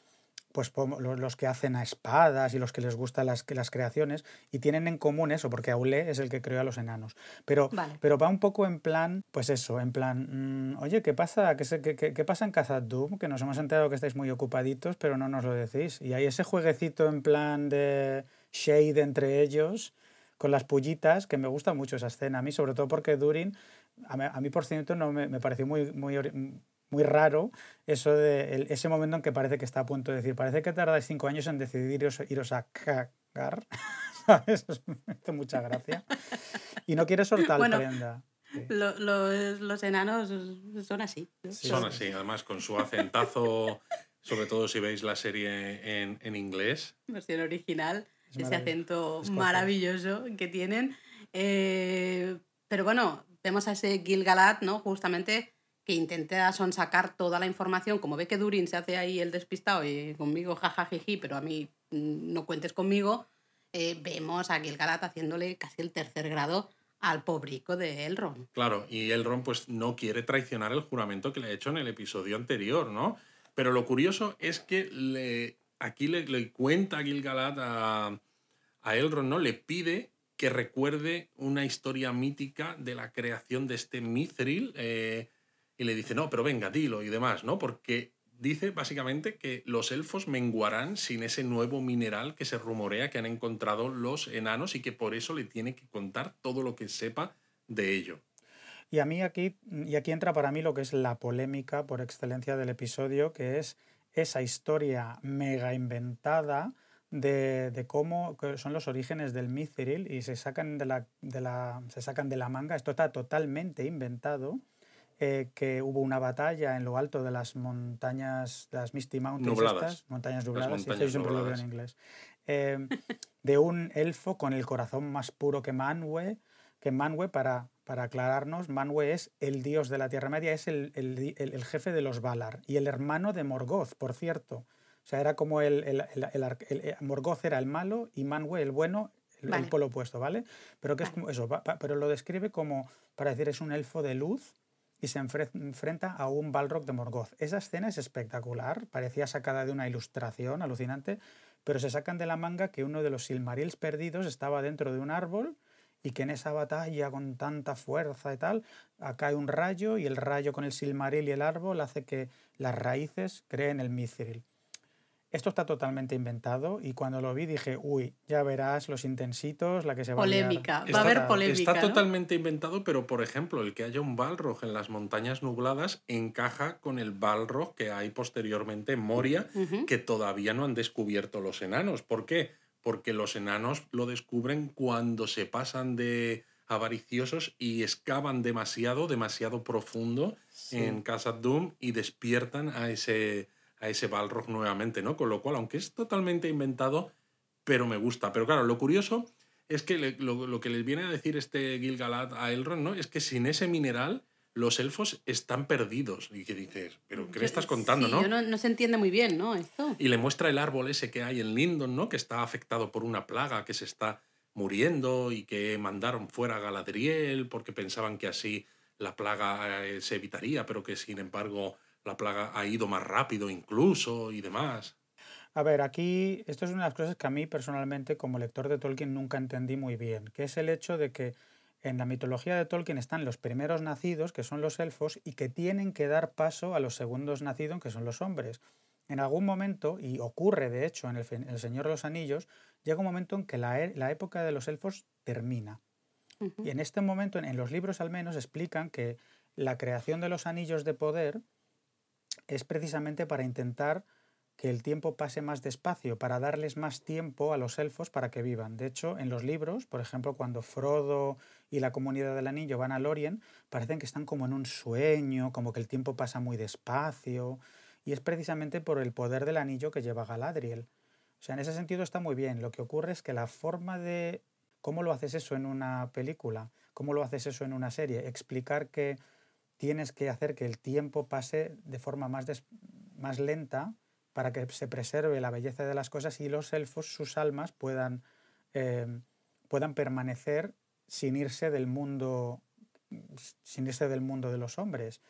pues los que hacen a espadas y los que les gustan las, las creaciones y tienen en común eso, porque Aulé es el que creó a los enanos. Pero, Vale. pero va un poco en plan, pues eso, en plan, mm, oye, ¿qué pasa? ¿Qué, qué, qué- pasa en Khazad-dûm? Que nos hemos enterado que estáis muy ocupaditos, pero no nos lo decís. Y hay ese jueguecito en plan de shade entre ellos con las pullitas, que me gusta mucho esa escena a mí, sobre todo porque Durin, a mí, a mí, por cierto, no me, me pareció muy, muy raro eso de el- ese momento en que parece que está a punto de decir, parece que tardáis cinco años en decidir iros, iros a cagar, ¿sabes? Eso me hace mucha gracia. Y no quiere soltar Bueno, prenda. Sí. Lo- los, los enanos son así. ¿no? Sí, Son sí. así, además con su acentazo, sobre todo si veis la serie en, en inglés. versión original, Es ese acento maravilloso que tienen. Eh, pero bueno, vemos a ese Gil-galad, ¿no? Justamente que intenta sonsacar toda la información, como ve que Durin se hace ahí el despistado y conmigo jajajiji, pero a mí mm, no cuentes conmigo, eh, vemos a Gil-galad haciéndole casi el tercer grado al pobrico de Elrond. Claro, y Elrond pues no quiere traicionar el juramento que le ha hecho en el episodio anterior, ¿no? Pero lo curioso es que le, aquí le, le cuenta Gil-galad a, a Elrond, ¿no? Le pide que recuerde una historia mítica de la creación de este Mithril eh, y le dice, no, pero venga, dilo y demás, ¿no? Porque dice básicamente que los elfos menguarán sin ese nuevo mineral que se rumorea que han encontrado los enanos y que por eso le tiene que contar todo lo que sepa de ello. Y a mí aquí, y aquí entra para mí lo que es la polémica por excelencia del episodio, que es esa historia mega inventada de, de cómo son los orígenes del Mithril y se sacan de la, de la, se sacan de la manga. Esto está totalmente inventado. Eh, que hubo una batalla en lo alto de las montañas, de las Misty Mountains, Nubladas. estas, montañas nubladas, sí, montañas yo siempre lo veo en nubladas. inglés, eh, de un elfo con el corazón más puro que Manwë, que Manwë, para, para aclararnos, Manwë es el dios de la Tierra Media, es el, el el- el jefe de los Valar y el hermano de Morgoth, por cierto. O sea, era como el, el- el- el ar- el- eh, Morgoth era el malo y Manwë el bueno, el, el Vale. polo opuesto, ¿vale? Pero que es Vale. como eso, pero lo describe como, para decir, es un elfo de luz y se enfre- enfrenta a un Balrog de Morgoth. Esa escena es espectacular, parecía sacada de una ilustración alucinante, pero se sacan de la manga que uno de los Silmarils perdidos estaba dentro de un árbol y que en esa batalla con tanta fuerza y tal, hay un rayo y el rayo con el Silmaril y el árbol hace que las raíces creen el Mithril. Esto está totalmente inventado y cuando lo vi dije, uy, ya verás los intensitos, la que se va a liar". Polémica, va a haber polémica. Está ¿no? totalmente inventado, pero por ejemplo, el que haya un Balrog en las montañas nubladas encaja con el Balrog que hay posteriormente en Moria, que todavía no han descubierto los enanos. ¿Por qué? Porque los enanos lo descubren cuando se pasan de avariciosos y excavan demasiado, demasiado profundo en Khazad Dûm y despiertan a ese, a ese Balrog nuevamente, ¿no? Con lo cual, aunque es totalmente inventado, pero me gusta. Pero claro, lo curioso es que le- lo, lo que les viene a decir este Gil-galad a Elrond, ¿no? Es que sin ese mineral los elfos están perdidos. Y que dices, ¿pero qué le estás contando, sí, no? yo no? no se entiende muy bien, ¿no? Esto. Y le muestra el árbol ese que hay en Lindon, ¿no? Que está afectado por una plaga, que se está muriendo y que mandaron fuera a Galadriel porque pensaban que así la plaga eh, se evitaría, pero que sin embargo la plaga ha ido más rápido incluso y demás. A ver, aquí esto es una de las cosas que a mí personalmente como lector de Tolkien nunca entendí muy bien, que es el hecho de que en la mitología de Tolkien están los primeros nacidos, que son los elfos, y que tienen que dar paso a los segundos nacidos, que son los hombres. En algún momento, y ocurre de hecho en el, Señor de los Anillos, llega un momento en que la, e, época de los elfos termina. Y en este momento, en, los libros al menos, explican que la creación de los anillos de poder es precisamente para intentar que el tiempo pase más despacio, para darles más tiempo a los elfos para que vivan. De hecho, en los libros, por ejemplo, cuando Frodo y la comunidad del anillo van a Lorien, parecen que están como en un sueño, como que el tiempo pasa muy despacio, y es precisamente por el poder del anillo que lleva Galadriel. O sea, en ese sentido está muy bien. Lo que ocurre es que la forma de cómo lo haces eso en una película, cómo lo haces eso en una serie, explicar que tienes que hacer que el tiempo pase de forma más, más lenta para que se preserve la belleza de las cosas y los elfos, sus almas, puedan, eh, puedan permanecer sin irse del mundo sin irse del mundo de los hombres.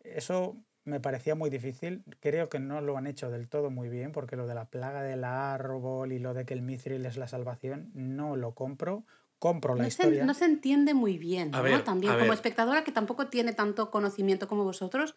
Eso me parecía muy difícil. Creo que no lo han hecho del todo muy bien, porque lo de la plaga del árbol y lo de que el mithril es la salvación, no lo compro. Compro la no historia. Se, no se entiende muy bien, ¿no? También como espectadora que tampoco tiene tanto conocimiento como vosotros,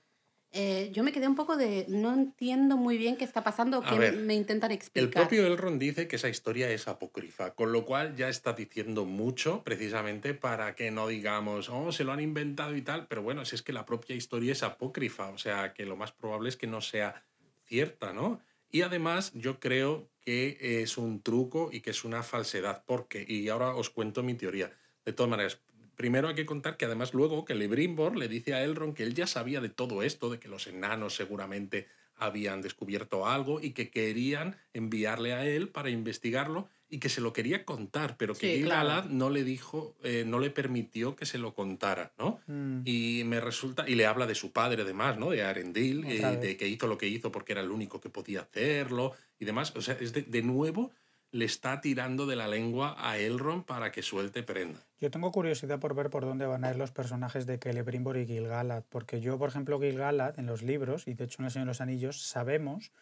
eh, yo me quedé un poco de no entiendo muy bien qué está pasando, qué me intentan explicar. El propio Elrond dice que esa historia es apócrifa, con lo cual ya está diciendo mucho precisamente para que no digamos, oh, se lo han inventado y tal, pero bueno, si es que la propia historia es apócrifa, o sea, que lo más probable es que no sea cierta, ¿no? Y además yo creo que es un truco y que es una falsedad, porque, y ahora os cuento mi teoría. De todas maneras, primero hay que contar que además luego que Lebrimbor le dice a Elrond que él ya sabía de todo esto, de que los enanos seguramente habían descubierto algo y que querían enviarle a él para investigarlo y que se lo quería contar, pero que sí, no le dijo, eh, no le permitió que se lo contara, ¿no? Mm. Y me resulta, y le habla de su padre además, ¿no? De Arendil, eh, de que hizo lo que hizo porque era el único que podía hacerlo y demás. O sea, es de nuevo le está tirando de la lengua a Elrond para que suelte prenda. Yo tengo curiosidad por ver por dónde van a ir los personajes de Celebrimbor y Gil-galad, porque yo, por ejemplo, Gil-galad en los libros y de hecho en El Señor de los Anillos sabemos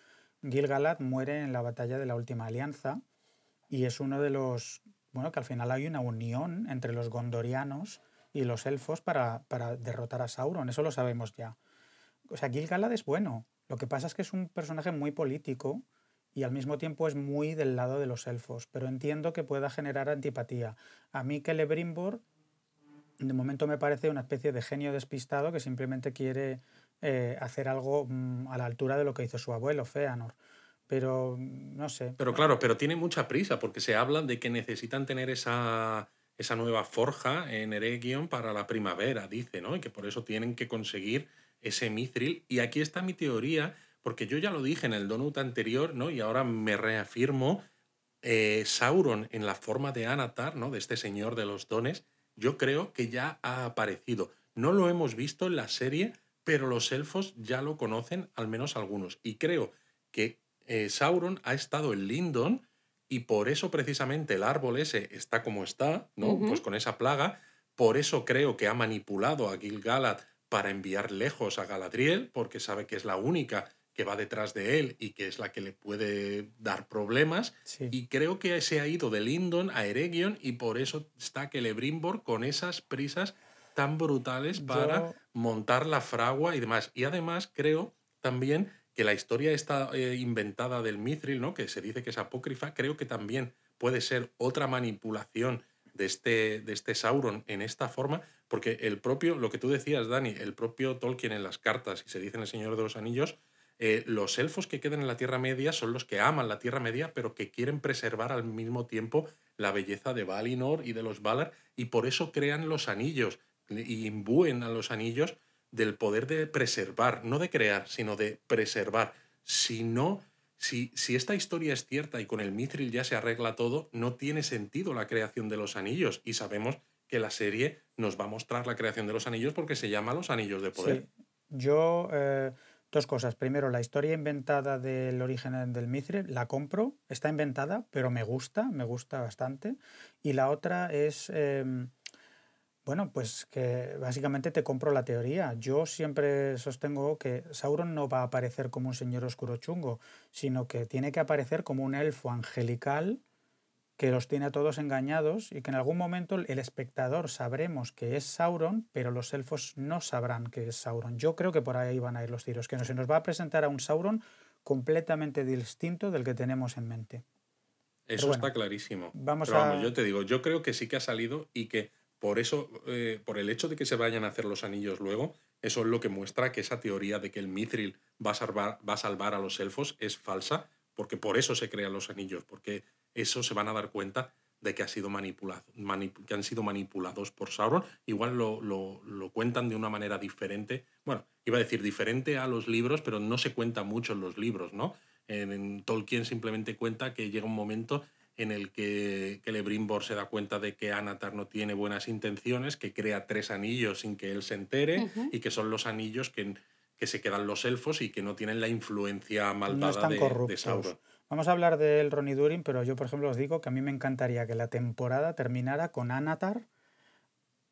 Gil-galad muere en la batalla de la Última Alianza y es uno de los bueno, que al final hay una unión entre los gondorianos y los elfos para, para derrotar a Sauron, eso lo sabemos ya. O sea, Gil-galad es bueno, lo que pasa es que es un personaje muy político y al mismo tiempo es muy del lado de los elfos, pero entiendo que pueda generar antipatía. A mí Celebrimbor de momento me parece una especie de genio despistado que simplemente quiere eh, hacer algo mm, a la altura de lo que hizo su abuelo, Feanor. Pero no sé. Pero claro, pero tiene mucha prisa porque se habla de que necesitan tener esa, esa nueva forja en Eregion para la primavera, dice, ¿no? Y que por eso tienen que conseguir ese mithril. Y aquí está mi teoría porque yo ya lo dije en el donut anterior, ¿no? Y ahora me reafirmo, eh, Sauron en la forma de Anatar, ¿no? De este señor de los dones, yo creo que ya ha aparecido. No lo hemos visto en la serie, pero los elfos ya lo conocen, al menos algunos. Y creo que eh, Sauron ha estado en Lindon y por eso precisamente el árbol ese está como está, ¿no? Pues con esa plaga. Por eso creo que ha manipulado a Gil-galad para enviar lejos a Galadriel, porque sabe que es la única que va detrás de él y que es la que le puede dar problemas. Y creo que se ha ido de Lindon a Eregion y por eso está Celebrimbor con esas prisas tan brutales para montar la fragua y demás. Y además creo también que la historia está eh, inventada del Mithril, ¿no? que se dice que es apócrifa, creo que también puede ser otra manipulación de este, de este Sauron en esta forma, porque el propio, lo que tú decías, Dani, el propio Tolkien en las cartas, y se dice en El Señor de los Anillos, eh, los elfos que quedan en la Tierra Media son los que aman la Tierra Media, pero que quieren preservar al mismo tiempo la belleza de Valinor y de los Valar, y por eso crean los anillos y imbúen a los anillos del poder de preservar, no de crear, sino de preservar. Si no, si, si esta historia es cierta y con el Mithril ya se arregla todo, no tiene sentido la creación de los anillos. Y sabemos que la serie nos va a mostrar la creación de los anillos porque se llama Los Anillos de Poder. Yo. Eh, Dos cosas. Primero, la historia inventada del origen del Mithril la compro. Está inventada, pero me gusta, me gusta bastante. Y la otra es em, Bueno, pues que básicamente te compro la teoría. Yo siempre sostengo que Sauron no va a aparecer como un señor oscuro chungo, sino que tiene que aparecer como un elfo angelical que los tiene a todos engañados y que en algún momento el espectador sabremos que es Sauron, pero los elfos no sabrán que es Sauron. Yo creo que por ahí van a ir los tiros, que no se nos va a presentar a un Sauron completamente distinto del que tenemos en mente. Eso está clarísimo. Vamos a... yo te digo, yo creo que sí que ha salido y que por eso, eh, por el hecho de que se vayan a hacer los anillos luego, eso es lo que muestra que esa teoría de que el Mithril va a salvar, va a, salvar a los elfos es falsa, porque por eso se crean los anillos, porque eso se van a dar cuenta de que, ha sido manipulado, que han sido manipulados por Sauron. Igual lo, lo, cuentan de una manera diferente. Bueno, iba a decir diferente a los libros, pero no se cuenta mucho en los libros, ¿no? En, Tolkien simplemente cuenta que llega un momento en el que, que Lebrimbor se da cuenta de que Anatar no tiene buenas intenciones, que crea tres anillos sin que él se entere y que son los anillos que, que, se quedan los elfos y que no tienen la influencia malvada de, de, Sauron. Vamos a hablar de Elrond y Durin, pero yo, por ejemplo, os digo que a mí me encantaría que la temporada terminara con Anatar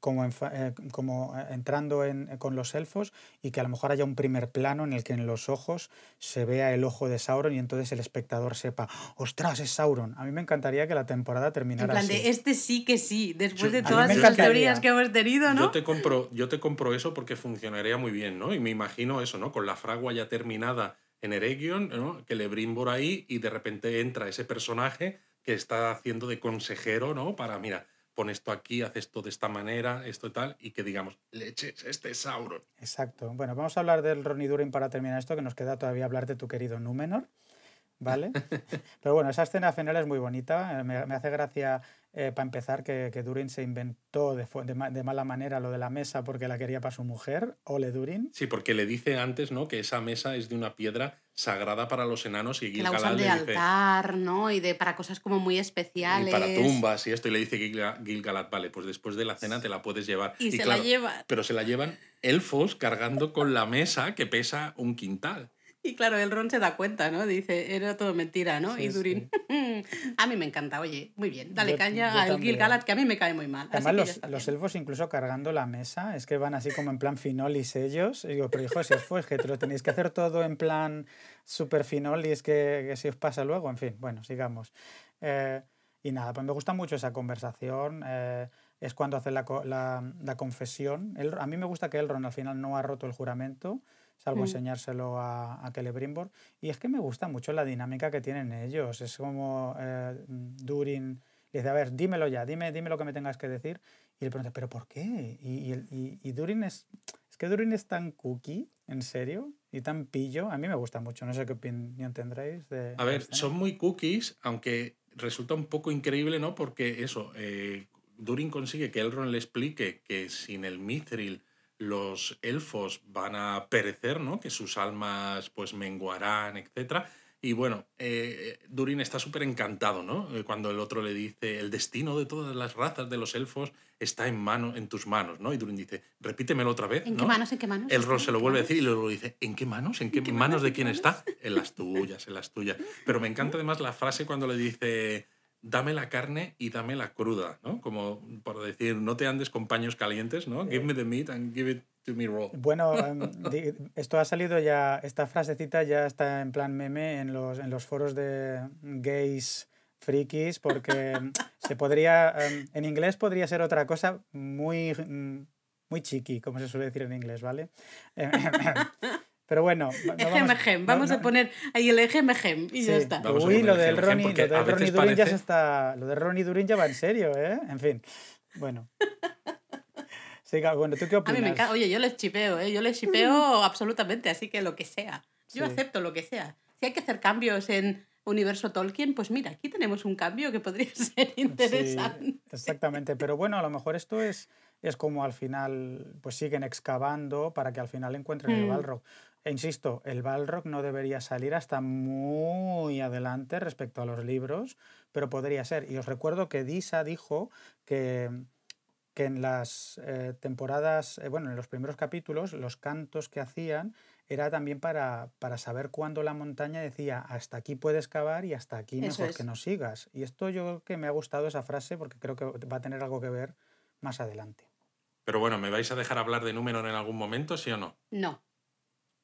como, eh, como eh, entrando en, eh, con los elfos y que a lo mejor haya un primer plano en el que en los ojos se vea el ojo de Sauron y entonces el espectador sepa, ostras, es Sauron. A mí me encantaría que la temporada terminara en plan De este sí que sí, después de todas las teorías que hemos tenido, ¿no? Yo te, compro, yo te compro eso porque funcionaría muy bien, ¿no? Y me imagino eso, ¿no? Con la fragua ya terminada en Eregion, ¿no? que le por ahí y de repente entra ese personaje que está haciendo de consejero, ¿no? Para, mira, pon esto aquí, haz esto de esta manera, esto y tal, y que digamos, leches, este es Sauron. Exacto. Bueno, vamos a hablar del Ronnie Durin para terminar esto, que nos queda todavía hablar de tu querido Númenor. ¿Vale? Pero bueno, esa escena final es muy bonita. Eh, me, me hace gracia eh, para empezar, que, que, Durin se inventó de, de, mala manera lo de la mesa porque la quería para su mujer, Ole Durin. Sí, porque le dice antes ¿no? que esa mesa es de una piedra sagrada para los enanos y que la usan de altar, ¿no? Y de, para cosas como muy especiales. Y para tumbas y esto. Y le dice Gil-galad, vale, pues después de la cena te la puedes llevar. Y, se la llevan. Pero se la llevan elfos cargando con la mesa que pesa un quintal. Y claro, el Ron se da cuenta, ¿no? Dice, era todo mentira, ¿no? y Durin, a mí me encanta, oye, muy bien, dale caña al Gil-galad, que a mí me cae muy mal. Además, los, los elfos incluso cargando la mesa, es que van así como en plan finolis ellos. Y digo, pero hijo, si os fue, es que te lo tenéis que hacer todo en plan super finol y es que, que si os pasa luego, en fin, bueno, sigamos. Eh, y nada, pues me gusta mucho esa conversación. Eh, es cuando hace la, la, la confesión. El, a mí me gusta que Elrond al final no ha roto el juramento, salvo mm. enseñárselo a, a Celebrimbor. Y es que me gusta mucho la dinámica que tienen ellos. Es como eh, Durin le dice, a ver, dímelo ya, dime, dime lo que me tengas que decir. Y le pregunta, ¿pero por qué? Y, y, y, Durin es... Es que Durin es tan cookie, en serio, y tan pillo. A mí me gusta mucho, no sé qué opinión tendréis. De, a ver, son muy cookies, aunque resulta un poco increíble, ¿no? Porque eso, eh, Durin consigue que Elrond le explique que sin el Mithril los elfos van a perecer, ¿no? Que sus almas pues menguarán, etc. Y bueno, eh, Durin está súper encantado, ¿no? Eh, cuando el otro le dice, el destino de todas las razas de los elfos está en, mano, en tus manos, ¿no? Y Durin dice, repítemelo otra vez. ¿En qué manos? ¿En qué manos? El rol se lo vuelve a decir y luego dice, ¿en qué manos? ¿En qué, manos de quién está? En las tuyas, en las tuyas. Pero me encanta además la frase cuando le dice dame la carne y dame la cruda, ¿no? Como por decir, no te andes con paños calientes, ¿no? Give me the meat and give it to me raw. Bueno, em, esto ha salido ya, esta frasecita ya está en plan meme en los, en los foros de gays frikis porque se podría, em, en inglés podría ser otra cosa muy, mm, muy chiqui, como se suele decir en inglés, ¿vale? Pero bueno, vamos, vamos a poner ahí el ejem y ya está. Uy, lo del Ronnie, lo del Ronnie Durin ya se está. Lo de Ronnie Durin ya va en serio, ¿eh? En fin. Bueno. bueno, ¿tú qué opinas? A mí me encanta. Oye, yo les chipeo, ¿eh? Yo les chipeo absolutamente, así que lo que sea. Yo acepto lo que sea. Si hay que hacer cambios en universo Tolkien, pues mira, aquí tenemos un cambio que podría ser interesante. Sí, exactamente, pero bueno, a lo mejor esto es, es como al final, pues siguen excavando para que al final encuentren el mm. Balrog. E insisto, el Balrog no debería salir hasta muy adelante respecto a los libros, pero podría ser. Y os recuerdo que Disa dijo que, que en las eh, temporadas, eh, bueno, en los primeros capítulos, los cantos que hacían era también para, para, saber cuándo la montaña decía hasta aquí puedes cavar y hasta aquí mejor que no sigas. Y esto yo creo que me ha gustado esa frase porque creo que va a tener algo que ver más adelante. Pero bueno, ¿me vais a dejar hablar de Númenor en algún momento, sí o no? No.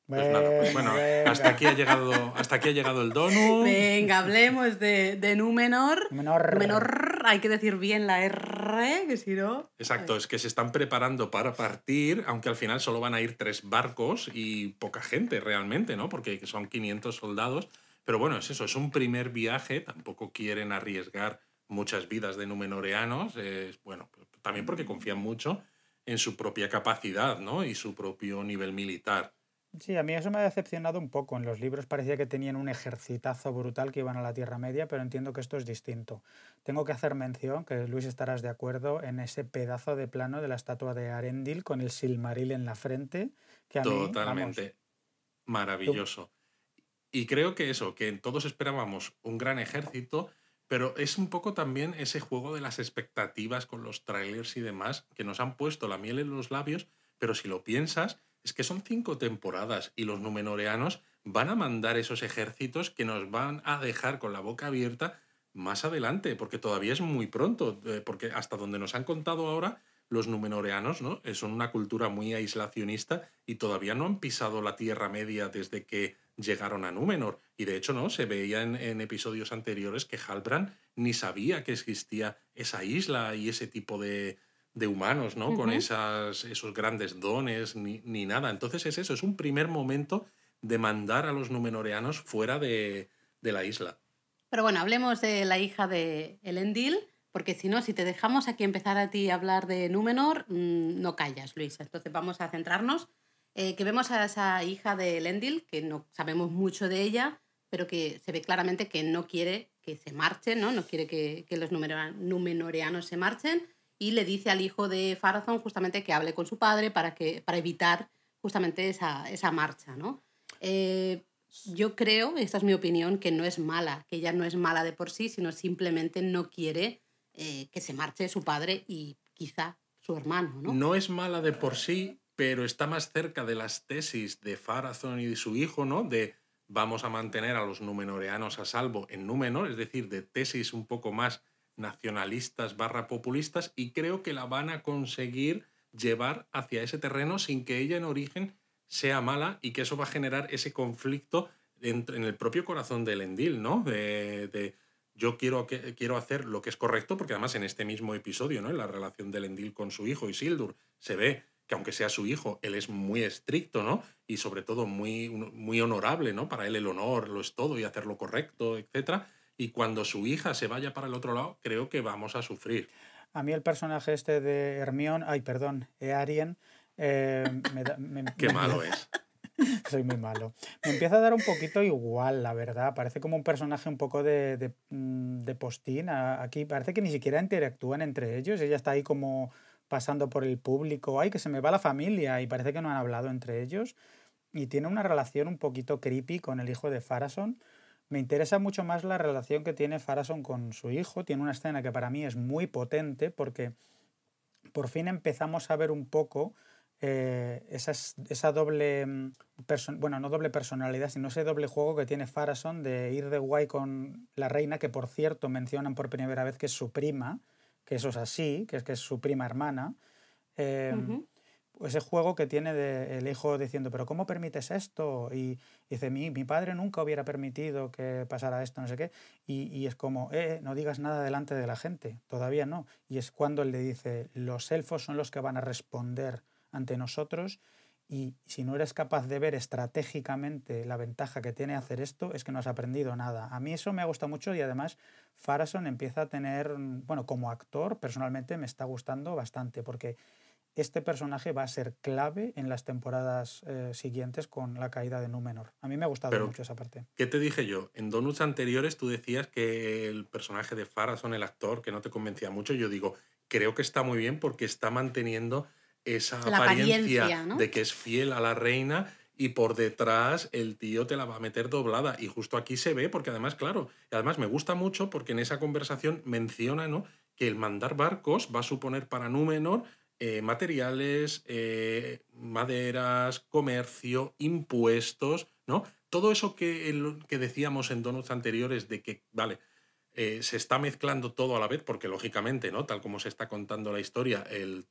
Pues nada, pues bueno, Venga, hasta aquí ha llegado, hasta aquí ha llegado el donut. Venga, hablemos de, de Númenor. Númenor. Númenor, hay que decir bien la R, que si no... Exacto, es que se están preparando para partir, aunque al final solo van a ir tres barcos y poca gente realmente, ¿no? Porque son 500 soldados. Pero bueno, es eso, es un primer viaje, tampoco quieren arriesgar muchas vidas de numenoreanos, es, bueno, también porque confían mucho en su propia capacidad, ¿no? Y su propio nivel militar. Sí, a mí eso me ha decepcionado un poco. En los libros parecía que tenían un ejercitazo brutal que iban a la Tierra Media, pero entiendo que esto es distinto. Tengo que hacer mención, que Luis estarás de acuerdo, en ese pedazo de plano de la estatua de Arendil con el Silmaril en la frente, que a mí, vamos, Totalmente maravilloso. Y creo que eso, que todos esperábamos un gran ejército, pero es un poco también ese juego de las expectativas con los trailers y demás, que nos han puesto la miel en los labios, pero si lo piensas, es que son cinco temporadas y los numenoreanos van a mandar esos ejércitos que nos van a dejar con la boca abierta más adelante, porque todavía es muy pronto, eh, porque hasta donde nos han contado ahora, los numenoreanos ¿no? Eh, son una cultura muy aislacionista y todavía no han pisado la Tierra Media desde que llegaron a Númenor. Y de hecho, ¿no? Se veía en, en episodios anteriores que Halbrand ni sabía que existía esa isla y ese tipo de, de humanos, ¿no? Con esas, esos grandes dones ni, ni nada. Entonces es eso, es un primer momento de mandar a los numenoreanos fuera de, de la isla. Pero bueno, hablemos de la hija de Elendil, porque si no, si te dejamos aquí empezar a ti a hablar de Númenor, mm, no callas, Luis. Entonces vamos a centrarnos. eh, que vemos a esa hija de Elendil, que no sabemos mucho de ella, pero que se ve claramente que no quiere que se marchen, ¿no? No quiere que, que los numenoreanos se marchen. Y le dice al hijo de Farazón justamente que hable con su padre para, que, para evitar justamente esa, esa marcha, ¿no? Eh, yo creo, esta es mi opinión, que no es mala, que ella no es mala de por sí, sino simplemente no quiere eh, que se marche su padre y quizá su hermano, ¿no? No es mala de por sí, pero está más cerca de las tesis de Farazón y de su hijo, ¿no? De vamos a mantener a los numenoreanos a salvo en Númenor, es decir, de tesis un poco más nacionalistas barra populistas, y creo que la van a conseguir llevar hacia ese terreno sin que ella en origen sea mala y que eso va a generar ese conflicto entre- en el propio corazón del Endil, ¿no? De, de yo quiero, que, quiero hacer lo que es correcto, porque además en este mismo episodio, ¿no? En la relación del Endil con su hijo Isildur, se ve que aunque sea su hijo, él es muy estricto, ¿no? Y sobre todo muy, muy honorable, ¿no? Para él el honor lo es todo y hacer lo correcto, etc. Y cuando su hija se vaya para el otro lado, creo que vamos a sufrir. A mí el personaje este de Hermión, ay, perdón, Earien, eh, me da- me- Qué me- malo es. Soy muy malo. Me empieza a dar un poquito igual, la verdad. Parece como un personaje un poco de, de, mm, de postín. Aquí parece que ni siquiera interactúan entre ellos. Ella está ahí como pasando por el público. Ay, que se me va la familia. Y parece que no han hablado entre ellos. Y tiene una relación un poquito creepy con el hijo de Farason. Me interesa mucho más la relación que tiene Farason con su hijo. Tiene una escena que para mí es muy potente porque por fin empezamos a ver un poco eh, esas- esa doble, mm, bueno, no doble personalidad, sino ese doble juego que tiene Farason de ir de guay con la reina, que por cierto mencionan por primera vez que es su prima, que eso es así, que es que es su prima hermana. Eh. Ese juego que tiene el hijo diciendo, pero ¿cómo permites esto? Y dice, mi, mi padre nunca hubiera permitido que pasara esto, no sé qué. Y, y es como, eh, eh, no digas nada delante de la gente, todavía no. Y es cuando él le dice, los elfos son los que van a responder ante nosotros y si no eres capaz de ver estratégicamente la ventaja que tiene hacer esto, es que no has aprendido nada. A mí eso me ha gustado mucho y además Farason empieza a tener, bueno, como actor, personalmente me está gustando bastante porque este personaje va a ser clave en las temporadas eh, siguientes con la caída de Númenor. A mí me ha gustado Pero- mucho esa parte. ¿Qué te dije yo? En donuts anteriores tú decías que el personaje de Farason, el actor, que no te convencía mucho. Yo digo, creo que está muy bien porque está manteniendo esa La apariencia, apariencia, ¿no? de que es fiel a la reina y por detrás el tío te la va a meter doblada. Y justo aquí se ve, porque además, claro, y además me gusta mucho porque en esa conversación menciona ¿no? que el mandar barcos va a suponer para Númenor eh, materiales, eh, maderas, comercio, impuestos, ¿no? Todo eso que, el- que decíamos en donuts anteriores de que, vale, eh, se está mezclando todo a la vez, porque lógicamente, ¿no? Tal como se está contando la historia, el,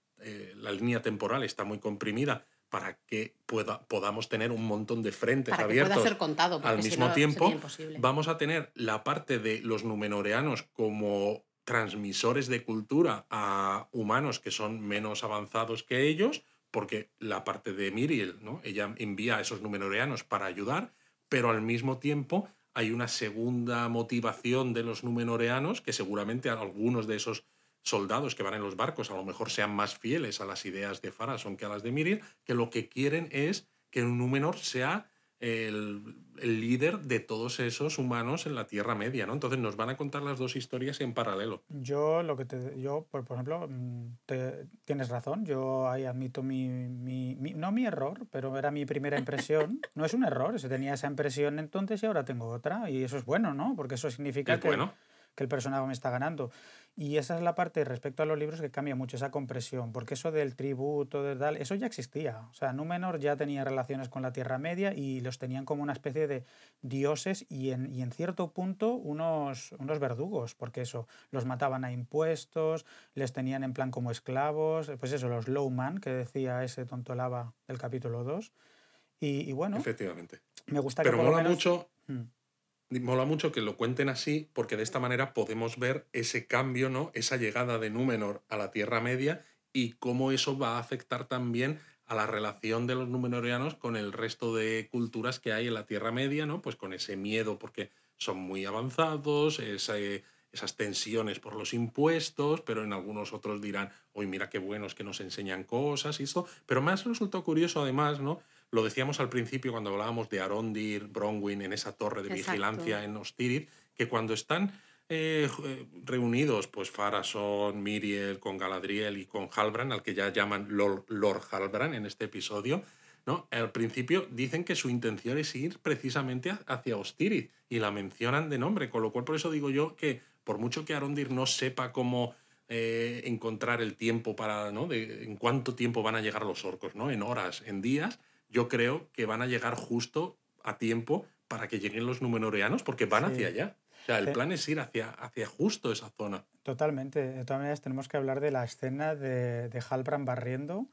la línea temporal está muy comprimida para que pueda, podamos tener un montón de frentes Para que abiertos pueda ser contado, al si mismo no, tiempo. Vamos a tener la parte de los numenoreanos como transmisores de cultura a humanos que son menos avanzados que ellos, porque la parte de Miriel, ¿no? Ella envía a esos numenoreanos para ayudar, pero al mismo tiempo hay una segunda motivación de los numenoreanos que seguramente algunos de esos soldados que van en los barcos a lo mejor sean más fieles a las ideas de Farason que a las de Miriel, que lo que quieren es que un Númenor sea el, el líder de todos esos humanos en la Tierra Media, ¿no? Entonces nos van a contar las dos historias en paralelo. Yo, lo que te, yo por, por ejemplo, mm, te- tienes razón, yo ahí admito mi, mi- mi- no mi error, pero era mi primera impresión. No es un error, se tenía esa impresión entonces y ahora tengo otra, y eso es bueno, ¿no? Porque eso significa Es que, bueno. Que el personaje me está ganando. Y esa es la parte respecto a los libros que cambia mucho esa compresión, porque eso del tributo, de tal, eso ya existía. O sea, Númenor ya tenía relaciones con la Tierra Media y los tenían como una especie de dioses y en, y en cierto punto unos, unos verdugos, porque eso, los mataban a impuestos, les tenían en plan como esclavos, pues eso, los lowman, que decía ese tonto lava del capítulo 2. Y, y bueno, Efectivamente. me gusta Pero que por lo mola menos... mucho, Mm. Mola mucho que lo cuenten así, porque de esta manera podemos ver ese cambio, ¿no? Esa llegada de Númenor a la Tierra Media y cómo eso va a afectar también a la relación de los númenorianos con el resto de culturas que hay en la Tierra Media, ¿no? Pues con ese miedo porque son muy avanzados, ese- esas tensiones por los impuestos, pero en algunos otros dirán, hoy mira qué buenos que nos enseñan cosas y esto. Pero más resultó curioso además, ¿no? Lo decíamos al principio cuando hablábamos de Arondir, Bronwyn, en esa torre de Exacto. vigilancia en Ostirith, que cuando están eh, eh, reunidos, pues Farason, Miriel, con Galadriel y con Halbrand, al que ya llaman Lord, Lord Halbrand en este episodio, ¿no? Al principio dicen que su intención es ir precisamente ha- hacia Ostirith y la mencionan de nombre, con lo cual por eso digo yo que por mucho que Arondir no sepa cómo eh, encontrar el tiempo para, ¿no? De, en cuánto tiempo van a llegar los orcos, ¿no? En horas, en días, yo creo que van a llegar justo a tiempo para que lleguen los numenoreanos porque van Sí. hacia allá. O sea, el Sí. plan es ir hacia, hacia justo esa zona. Totalmente. De todas maneras, tenemos que hablar de la escena de, de Halbrand barriendo,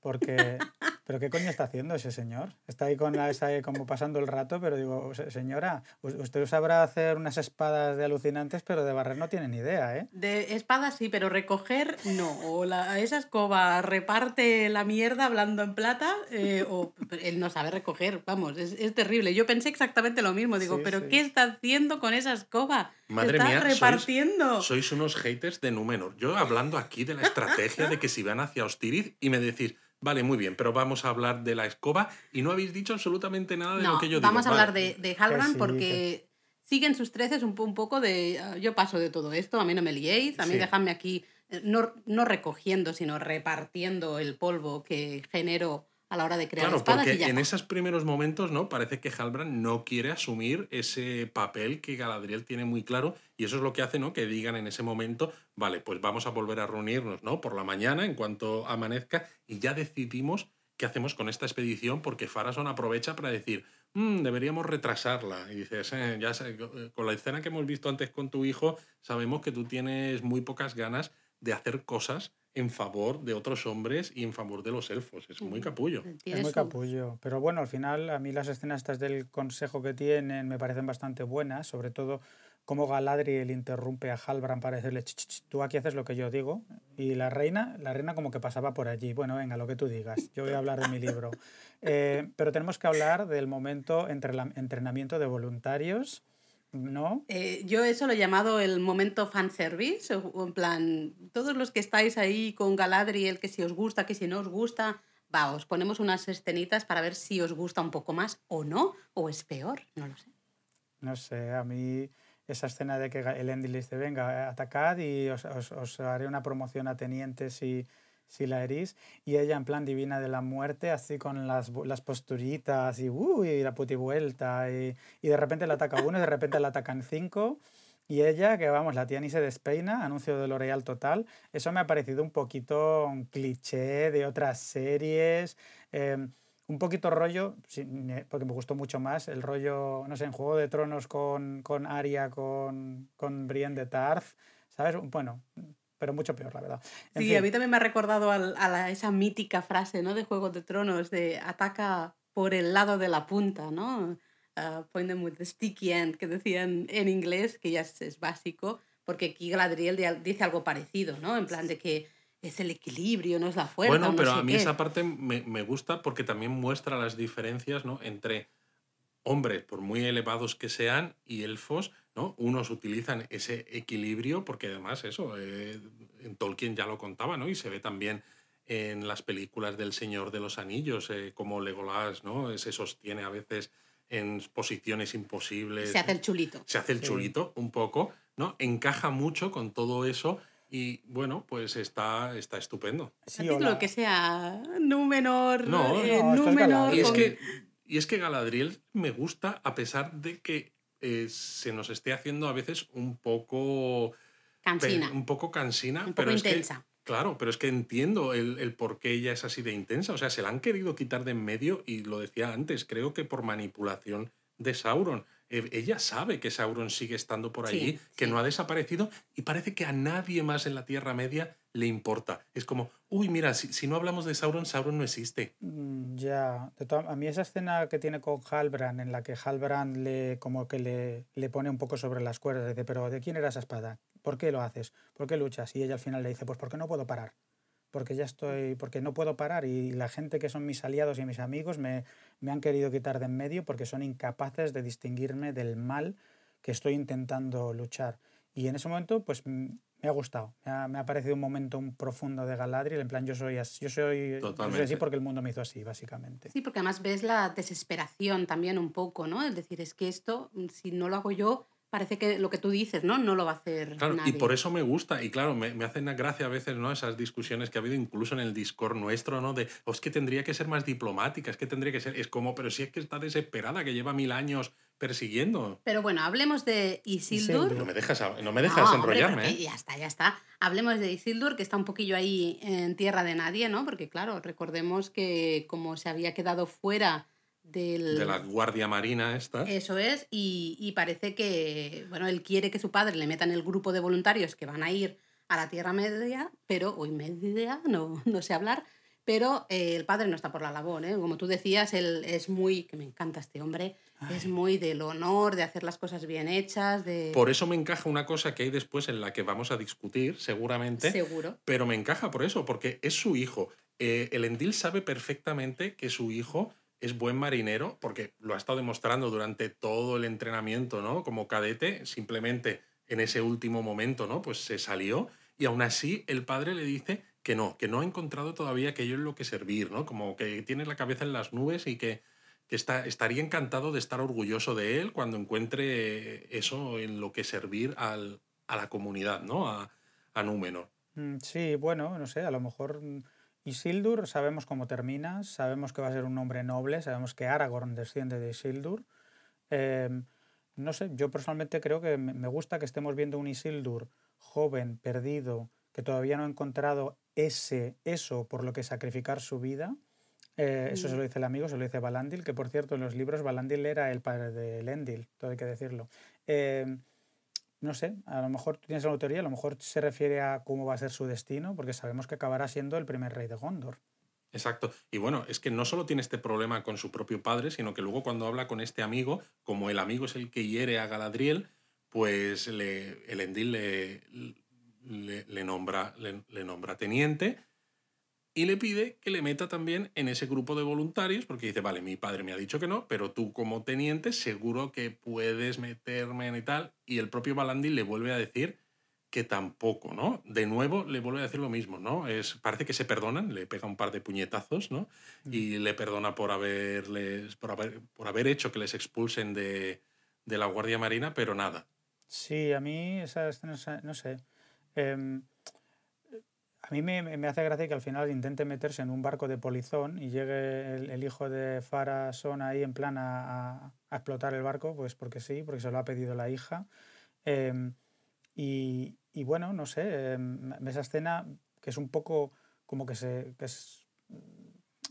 porque... ¿Pero qué coño está haciendo ese señor? Está ahí con la, esa, ahí como pasando el rato, pero digo, "Se- señora, usted sabrá hacer unas espadas de alucinantes, pero de barrer no tiene ni idea, ¿eh? De espada sí, pero recoger no. O la, esa escoba reparte la mierda hablando en plata, eh, o él no sabe recoger. Vamos, es, es terrible. Yo pensé exactamente lo mismo. Digo, Sí, ¿pero sí. qué está haciendo con esa escoba? Madre está mía, sois- repartiendo. Sois unos haters de Númenor. Yo hablando aquí de la estrategia de que si van hacia Ostirith y me decís, vale, muy bien, pero vamos a hablar de la escoba y no habéis dicho absolutamente nada de No, lo que yo digo. vamos a hablar Vale. de, de Halbrand sí, porque siguen sus treces un, un poco de "Ah, yo paso de todo esto, a mí no me liéis, a mí Sí. dejadme aquí eh, no, no recogiendo, sino repartiendo el polvo que genero a la hora de crear Claro, espadas porque y ya en esos primeros momentos, ¿no? Parece que Halbrand no quiere asumir ese papel que Galadriel tiene muy claro y eso es lo que hace, ¿no? Que digan en ese momento, vale, pues vamos a volver a reunirnos, ¿no? Por la mañana, en cuanto amanezca, y ya decidimos qué hacemos con esta expedición porque Farason aprovecha para decir, "Mm, deberíamos retrasarla. Y dices, "Eh, ya sé, con la escena que hemos visto antes con tu hijo, sabemos que tú tienes muy pocas ganas de hacer cosas en favor de otros hombres y en favor de los elfos. Es muy capullo. Es muy capullo. Pero bueno, al final a mí las escenas estas del consejo que tienen me parecen bastante buenas, sobre todo cómo Galadriel interrumpe a Halbrand para decirle, "Ch, ch, ch, tú aquí haces lo que yo digo. Y la reina, la reina como que pasaba por allí. Bueno, venga, lo que tú digas. Yo voy a hablar de mi libro. Eh, pero tenemos que hablar del momento entre la- entrenamiento de voluntarios, ¿no? Eh, yo eso lo he llamado el momento fanservice, o- en plan, todos los que estáis ahí con Galadriel, que si os gusta, que si no os gusta, va, os ponemos unas escenitas para ver si os gusta un poco más o no, o es peor, no lo sé. No sé, a mí esa escena de que el Endy le dice, venga, atacad y os, os- os haré una promoción a teniente si, si la herís. Y ella en plan divina de la muerte, así con las, las posturitas y, uh, y la putivuelta. Y, y de repente le ataca uno y de repente le atacan cinco. Y ella, que vamos, la tía ni se despeina, anuncio de L'Oreal total. Eso me ha parecido un poquito un cliché de otras series. eh, un poquito rollo, porque me gustó mucho más, el rollo, no sé, en Juego de Tronos con, con Arya, con, con Brienne de Tarth, ¿sabes? Bueno, pero mucho peor, la verdad. sí, a mí también me ha recordado a, esa mítica frase, ¿no? De Juego de Tronos, de ataca por el lado de la punta, ¿no? Uh, point them with the sticky end, que decían en inglés, que ya es, es básico, porque aquí Galadriel dice algo parecido, ¿no? En plan de que es el equilibrio, no es la fuerza. Bueno, pero a mí esa parte me, me, gusta porque también muestra las diferencias ¿no? entre hombres, por muy elevados que sean, y elfos, ¿no? Unos utilizan ese equilibrio porque además eso, eh, en Tolkien ya lo contaba, ¿no? Y se ve también en las películas del Señor de los Anillos, eh, como Legolas, ¿no? Se sostiene a veces en posiciones imposibles. Se hace el chulito. Se hace el chulito un poco, ¿no? Encaja mucho con todo eso y bueno, pues está, está estupendo. Sí, lo que sea Númenor, no, eh, Númenor y, es que, y es que Galadriel me gusta a pesar de que eh, se nos esté haciendo a veces un poco... Cansina. Un poco cansina, un poco pero intensa. Es que, claro, pero es que entiendo el, el por qué ella es así de intensa. O sea, se la han querido quitar de en medio y lo decía antes, creo que por manipulación de Sauron. E, ella sabe que Sauron sigue estando por allí, que no ha desaparecido y parece que a nadie más en la Tierra Media le importa. Es como, uy, mira, si, no hablamos de Sauron, Sauron no existe. Mm, ya, a mí esa escena que tiene con Halbrand, en la que Halbrand le, como que le, le pone un poco sobre las cuerdas, dice, pero ¿de quién era esa espada? ¿Por qué lo haces? ¿Por qué luchas? Y ella al final le dice, pues porque no puedo parar porque ya estoy, porque no puedo parar y la gente que son mis aliados y mis amigos me, me han querido quitar de en medio porque son incapaces de distinguirme del mal que estoy intentando luchar. Y en ese momento, pues me ha gustado. Me ha, me ha parecido un momento un profundo de Galadriel. En plan, yo soy así, yo soy, yo soy así porque el mundo me hizo así, básicamente. Sí, porque además ves la desesperación también un poco, ¿no? Es decir, es que esto, si no lo hago yo, parece que lo que tú dices, ¿no? No lo va a hacer claro, Y por eso me gusta, y claro, me, me hacen gracia a veces, ¿no? Esas discusiones que ha habido incluso en el Discord nuestro, ¿no? De, oh, es que tendría que ser más diplomática, es que tendría que ser... Es como, pero si es que está desesperada, que lleva mil años persiguiendo. Pero bueno, hablemos de Isildur. No me dejas, no me dejas enrollarme. ¿eh? Ya está, ya está. Hablemos de Isildur, que está un poquillo ahí en tierra de nadie, ¿no? Porque claro, recordemos que como se había quedado fuera de la Guardia Marina esta. Eso es, y, parece que, bueno, él quiere que su padre le meta en el grupo de voluntarios que van a ir a la Tierra Media, pero, hoy media, no, no sé hablar, pero eh, el padre no está por la labor, ¿eh? Como tú decías, él es muy, que me encanta este hombre, es muy del honor, de hacer las cosas bien hechas, de... Por eso me encaja una cosa que hay después en la que vamos a discutir, seguramente. Seguro. Pero me encaja por eso, porque es su hijo. Eh, el Endil sabe perfectamente que su hijo es buen marinero porque lo ha estado demostrando durante todo el entrenamiento, ¿no? Como cadete, simplemente en ese último momento, ¿no? Pues se salió y aún así el padre le dice que no, que no ha encontrado todavía aquello en lo que servir, ¿no? Como que tiene la cabeza en las nubes y que, está, estaría encantado de estar orgulloso de él cuando encuentre eso en lo que servir al, a la comunidad, ¿no? A, a Númenor. Mm, sí, bueno, no sé, a lo mejor mm, Isildur sabemos cómo termina, sabemos que va a ser un hombre noble, sabemos que Aragorn desciende de Isildur. Em, no sé, yo personalmente creo que me gusta que estemos viendo un Isildur joven, perdido, que todavía no ha encontrado ese, eso por lo que sacrificar su vida. Eh, eso se lo mm. dice el amigo, se lo dice Balandil, que por cierto en los libros Balandil era el padre de Lendil, todo hay que decirlo. Em, no sé, a lo mejor tú tienes la teoría, a lo mejor se refiere a cómo va a ser su destino, porque sabemos que acabará siendo el primer rey de Gondor. Exacto. Y bueno, es que no solo tiene este problema con su propio padre, sino que luego cuando habla con este amigo, como el amigo es el que hiere a Galadriel, pues le, el Endil le, le, nombra, le nombra teniente y le pide que le meta también en ese grupo de voluntarios, porque dice, vale, mi padre me ha dicho que no, pero tú como teniente seguro que puedes meterme en y tal. Y el propio Balandi le vuelve a decir que tampoco, ¿no? De nuevo le vuelve a decir lo mismo, ¿no? Es, parece que se perdonan, le pega un par de puñetazos, ¿no? Mm. Y le perdona por, haberles, por, haber, por haber hecho que les expulsen de, de la Guardia Marina, pero nada. Sí, a mí esa no sé. Em, a mí me, me, hace gracia que al final intente meterse en un barco de polizón y llegue el, hijo de Farason ahí en plan a, a, explotar el barco, pues porque sí, porque se lo ha pedido la hija. Em, y, y, bueno, no sé, em, esa escena que es un poco como que se, que,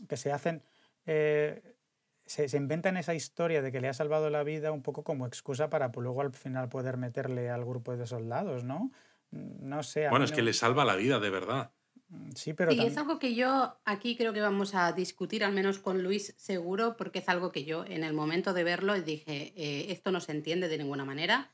que se hacen eh, se, se, inventan esa historia de que le ha salvado la vida un poco como excusa para pues, luego al final poder meterle al grupo de soldados, ¿no? No sé. Bueno, es que le salva la vida, de verdad. Mm, sí, pero. Y es algo que yo aquí creo que vamos a discutir, al menos con Luis, seguro, porque es algo que yo en el momento de verlo dije: eh, esto no se entiende de ninguna manera.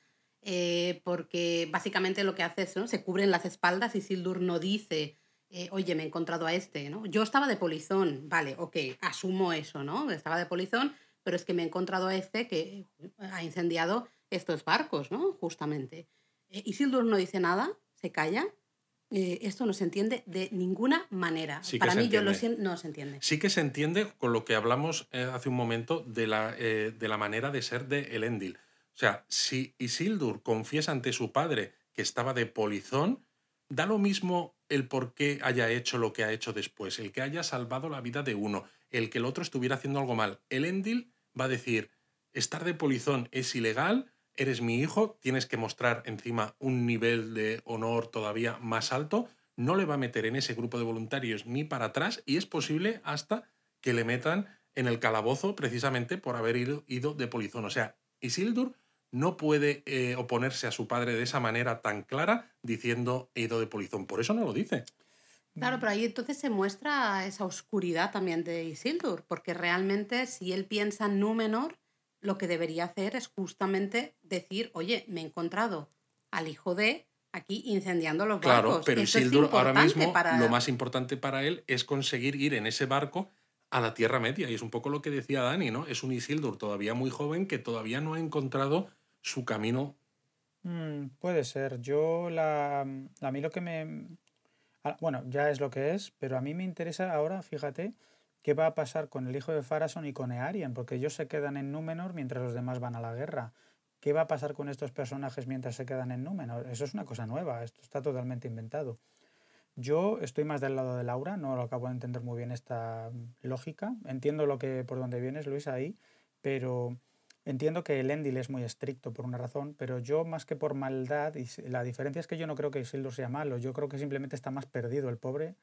Eh, porque básicamente lo que hace es, ¿no? Se cubren las espaldas y Sildur no dice, eh, oye, me he encontrado a este, ¿no? Yo estaba de polizón, vale, ok, asumo eso, ¿no? Estaba de polizón, pero es que me he encontrado a este que ha incendiado estos barcos, ¿no? Justamente. Y Sildur no dice nada, se calla, eh, esto no se entiende de ninguna manera. Para mí, yo lo siento, no se entiende. Sí que se entiende con lo que hablamos eh, hace un momento de la, eh, de la manera de ser de Elendil. O sea, si Isildur confiesa ante su padre que estaba de polizón, da lo mismo el por qué haya hecho lo que ha hecho después, el que haya salvado la vida de uno, el que el otro estuviera haciendo algo mal. Elendil va a decir, estar de polizón es ilegal, eres mi hijo, tienes que mostrar encima un nivel de honor todavía más alto, no le va a meter en ese grupo de voluntarios ni para atrás y es posible hasta que le metan en el calabozo precisamente por haber ido, de polizón. O sea, Isildur no puede eh, oponerse a su padre de esa manera tan clara diciendo he ido de polizón. Por eso no lo dice. Claro, pero ahí entonces se muestra esa oscuridad también de Isildur, porque realmente si él piensa en Númenor, lo que debería hacer es justamente decir, oye, me he encontrado al hijo de aquí incendiando los barcos. Claro, pero Isildur ahora mismo lo más importante para él es conseguir ir en ese barco a la Tierra Media. Y es un poco lo que decía Dani, ¿no? Es un Isildur todavía muy joven que todavía no ha encontrado su camino. Mm, puede ser. Yo, la, a mí lo que me... Bueno, ya es lo que es, pero a mí me interesa ahora, fíjate, ¿Qué va a pasar con el hijo de Farason y con Earian? Porque ellos se quedan en Númenor mientras los demás van a la guerra. ¿Qué va a pasar con estos personajes mientras se quedan en Númenor? Eso es una cosa nueva, esto está totalmente inventado. Yo estoy más del lado de Laura, no lo acabo de entender muy bien esta lógica. Entiendo lo que por dónde vienes, Luis, ahí, pero entiendo que el Endil es muy estricto por una razón, pero yo más que por maldad, la diferencia es que yo no creo que Isildur sea malo, yo creo que simplemente está más perdido el pobre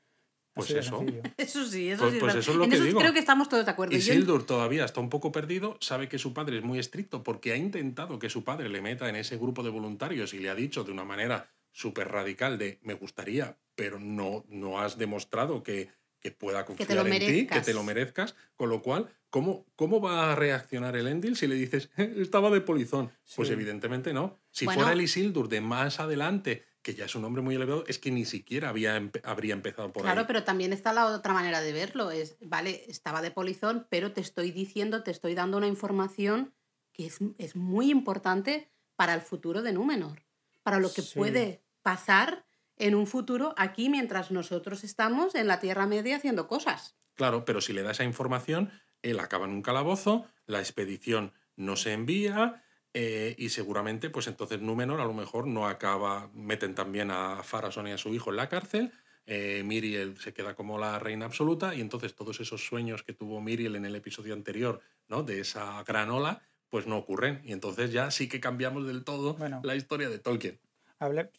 pues eso. Eso sí, eso pues, sí. Pues eso es lo que digo. Creo que estamos todos de acuerdo. Y Sildur todavía está un poco perdido, sabe que su padre es muy estricto porque ha intentado que su padre le meta en ese grupo de voluntarios y le ha dicho de una manera súper radical de me gustaría, pero no, no has demostrado que, que pueda confiar en ti, que te lo merezcas. Con lo cual, ¿cómo, cómo va a reaccionar el Endil si le dices estaba de polizón? Pues evidentemente no. Si fuera el Isildur de más adelante que ya es un hombre muy elevado, es que ni siquiera había habría empezado por claro, pero también está la otra manera de verlo. Es, vale, estaba de polizón, pero te estoy diciendo, te estoy dando una información que es, muy importante para el futuro de Númenor, para lo que puede pasar en un futuro aquí mientras nosotros estamos en la Tierra Media haciendo cosas. Claro, pero si le da esa información, él acaba en un calabozo, la expedición no se envía, eh, y seguramente, pues entonces Númenor a lo mejor no acaba, meten también a Farason y a su hijo en la cárcel, eh, Miriel se queda como la reina absoluta y entonces todos esos sueños que tuvo Miriel en el episodio anterior, ¿no? De esa gran ola, pues no ocurren. Y entonces ya sí que cambiamos del todo la historia de Tolkien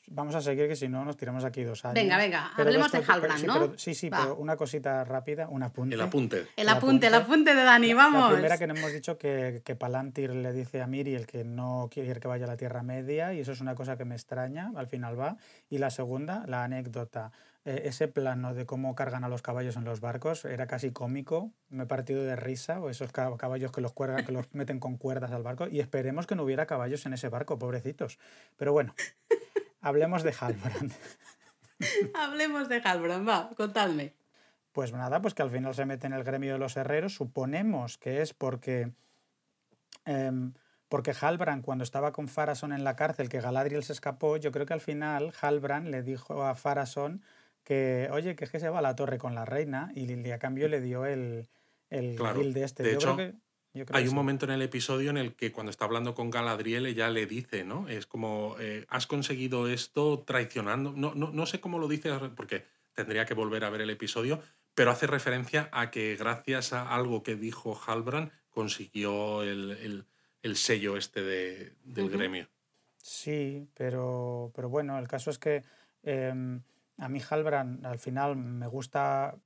vamos a seguir que si no nos tiramos aquí dos años. Venga, venga, hablemos de Halbrand, ¿no? sí, sí, pero una cosita rápida, un apunte. El apunte. El apunte, el apunte de Dani, vamos. La, primera que nos hemos dicho que, que Palantir le dice a Miriel que no quiere que vaya a la Tierra Media y eso es una cosa que me extraña, al final va. Y la segunda, la anécdota. Eh, ese plano de cómo cargan a los caballos en los barcos era casi cómico, me he partido de risa, o esos caballos que los, cuergan, que los meten con cuerdas al barco, y esperemos que no hubiera caballos en ese barco, pobrecitos. Pero bueno, Hablemos de Halbrand. Hablemos de Halbrand, va, contadme. Pues nada, pues que al final se mete en el gremio de los herreros. Suponemos que es porque. Em, porque Halbrand, cuando estaba con Farason en la cárcel, que Galadriel se escapó, yo creo que al final Halbrand le dijo a Farason que, oye, que es que se va a la torre con la reina, y, a cambio le dio el, el de este. yo creo que hay un momento en el episodio en el que cuando está hablando con Galadriel ella le dice, ¿no? Es como, eh, has conseguido esto traicionando. No, no, no sé cómo lo dice, porque tendría que volver a ver el episodio, pero hace referencia a que gracias a algo que dijo Halbrand consiguió el, sello este de, del gremio. Sí, pero, pero bueno, el caso es que em, a mí Halbrand al final me gusta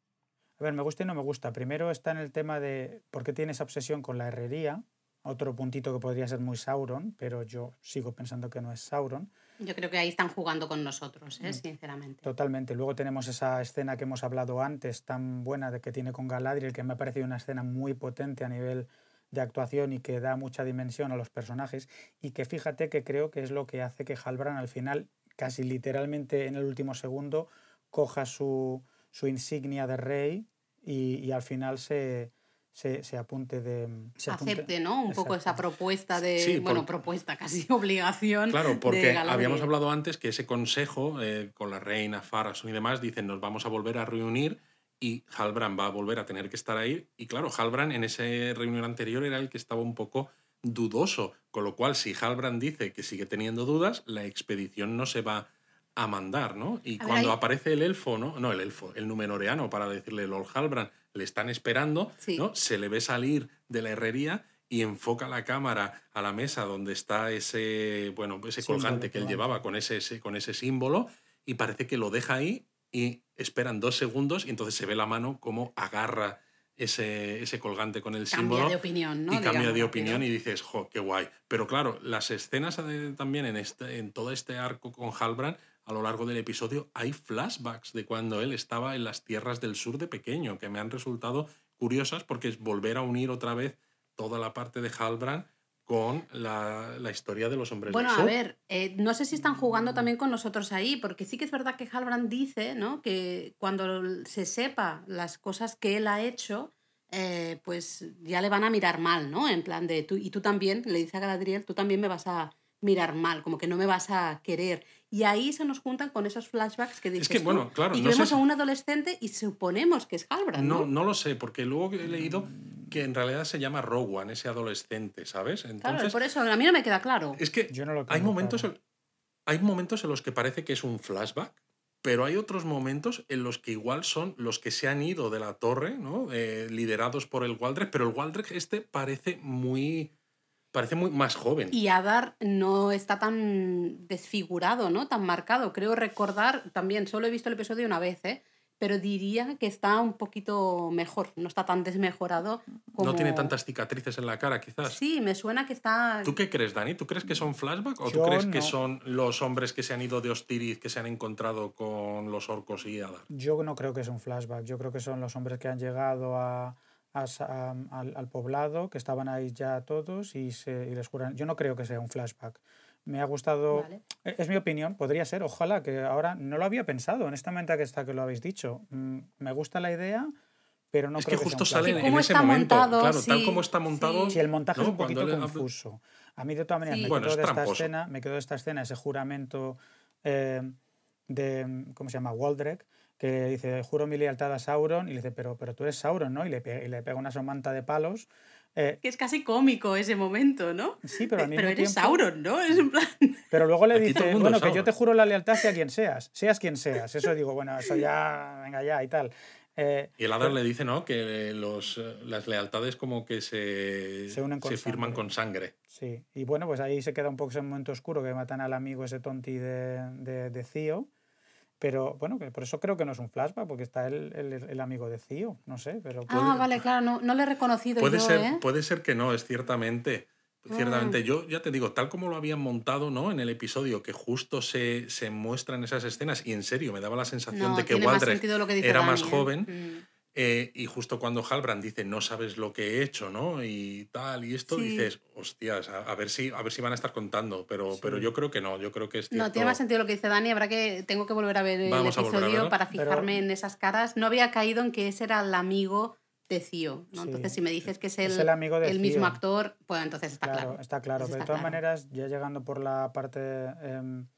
A ver, me gusta y no me gusta. Primero está en el tema de por qué tiene esa obsesión con la herrería. Otro puntito que podría ser muy Sauron, pero yo sigo pensando que no es Sauron. Yo creo que ahí están jugando con nosotros, ¿eh? Mm. sinceramente. Totalmente. Luego tenemos esa escena que hemos hablado antes, tan buena de que tiene con Galadriel, que me ha parecido una escena muy potente a nivel de actuación y que da mucha dimensión a los personajes. Y que fíjate que creo que es lo que hace que Halbrand al final, casi literalmente en el último segundo, coja su, su insignia de rey y, y al final se, se, se apunte de... Se apunte- Acepte, ¿no? Un poco esa propuesta de, Sí, bueno, por- propuesta, casi obligación. Claro, porque habíamos hablado antes que ese consejo eh, con la reina, Farason y demás, dicen nos vamos a volver a reunir y Halbrand va a volver a tener que estar ahí. Y claro, Halbrand en esa reunión anterior era el que estaba un poco dudoso, con lo cual si Halbrand dice que sigue teniendo dudas, la expedición no se va a mandar, ¿no? Y A cuando aparece el elfo, ¿no? No, el elfo, el numenoreano para decirle Lord Halbrand, le están esperando, Sí. ¿no? Se le ve salir de la herrería y enfoca la cámara a la mesa donde está ese, bueno, ese Símbolo, colgante que él llevaba con ese, ese- con ese símbolo y parece que lo deja ahí y esperan dos segundos y entonces se ve la mano como agarra ese, ese colgante con el Cambia símbolo de opinión, ¿no? y cambia de opinión y dices, jo, qué guay. Pero claro, las escenas también en, este, en todo este arco con Halbrand, a lo largo del episodio, hay flashbacks de cuando él estaba en las tierras del sur de pequeño, que me han resultado curiosas porque es volver a unir otra vez toda la parte de Halbrand con la, la historia de los hombres Bueno, del a ver, eh, no sé si están jugando también con nosotros ahí, porque sí que es verdad que Halbrand dice, ¿no? Que cuando se sepa las cosas que él ha hecho, eh, pues ya le van a mirar mal, ¿no? En plan de tú, y tú también, le dice a Galadriel, tú también me vas a mirar mal, como que no me vas a querer. Y ahí se nos juntan con esos flashbacks que dices que, tú, bueno, claro, y no vemos a un adolescente y suponemos que es Halbrand, ¿no? No, no lo sé, porque luego he leído que en realidad se llama Rowan, ese adolescente, ¿sabes? Claro, Entonces, por eso a mí no me queda claro. es que Yo no lo hay momentos, claro. en, hay momentos en los que parece que es un flashback, pero hay otros momentos en los que igual son los que se han ido de la torre, ¿no? Eh, liderados por el Waldreg, pero el Waldreg este parece muy, parece muy más joven. Y Adar no está tan desfigurado, ¿no? Tan marcado. Creo recordar, también solo he visto el episodio una vez, ¿eh? Pero diría que está un poquito mejor, no está tan desmejorado como... No tiene tantas cicatrices en la cara, quizás. Sí, me suena que está... ¿Tú qué crees, Dani? ¿Tú crees que son flashback o tú Yo crees que no. son los hombres que se han ido de Ostiriz, que se han encontrado con los orcos y Adar? Yo no creo que es un flashback, yo creo que son los hombres que han llegado a, a al, al poblado, que estaban ahí ya todos y, se, y les juran. Yo no creo que sea un flashback. Me ha gustado, Vale. e- es mi opinión, podría ser, ojalá, que ahora no lo había pensado, honestamente, que está que lo habéis dicho. Mm, Me gusta la idea, pero no es que creo que justo sea un sale en cómo ese está momento. montado, claro, tal como está montado. sí. Sí, el montaje es un poquito confuso. A mí, de todas maneras, Sí. me, Bueno, es de esta escena, me quedó de esta escena ese juramento eh, de, ¿cómo se llama? Waldrek, que dice, juro mi lealtad a Sauron, y le dice, pero, pero tú eres Sauron, ¿no? Y le, pe- y le pega una somanta de palos. Eh, Que es casi cómico ese momento, ¿no? sí, pero al mismo Pero eres tiempo- Sauron, ¿no? Es un plan... Pero luego le Aquí dice, bueno, que yo te juro la lealtad sea quien seas, seas quien seas. Eso digo, bueno, eso ya, venga ya y tal. Eh, Y el Adar le dice, ¿no? Que los, eh, las lealtades como que se, Se unen con firman sangre. con sangre. Sí, y bueno, pues ahí se queda un poco ese momento oscuro que matan al amigo ese tonti de, de, de Cío. Pero bueno, que por eso creo que no es un flashback, porque está el, el, el amigo de Cío, no sé, pero... Ah, vale, claro, no, no lo he reconocido Puede yo, ser, ¿eh? puede ser que no, es ciertamente. Ah. Ciertamente, yo ya te digo, tal como lo habían montado ¿no? en el episodio, que justo se, se muestran esas escenas, y en serio me daba la sensación No, de que dice era Dani, más ¿eh? joven, Mm. Eh, y justo cuando Halbrand dice, no sabes lo que he hecho, ¿no? Y tal, y esto, Sí. dices, hostias, a, a ver si, a ver si van a estar contando, pero, pero yo creo que no, yo creo que es No, tiene más sentido lo que dice Dani. Habrá que. Tengo que volver a ver el Vamos episodio para Pero- fijarme en esas caras. No había caído en que ese era el amigo de Cío. ¿no? Sí. Entonces, si me dices que es el, Es el amigo de el mismo actor, pues entonces está claro, claro. está claro. Entonces Pero de todas claro. maneras, ya llegando por la parte em,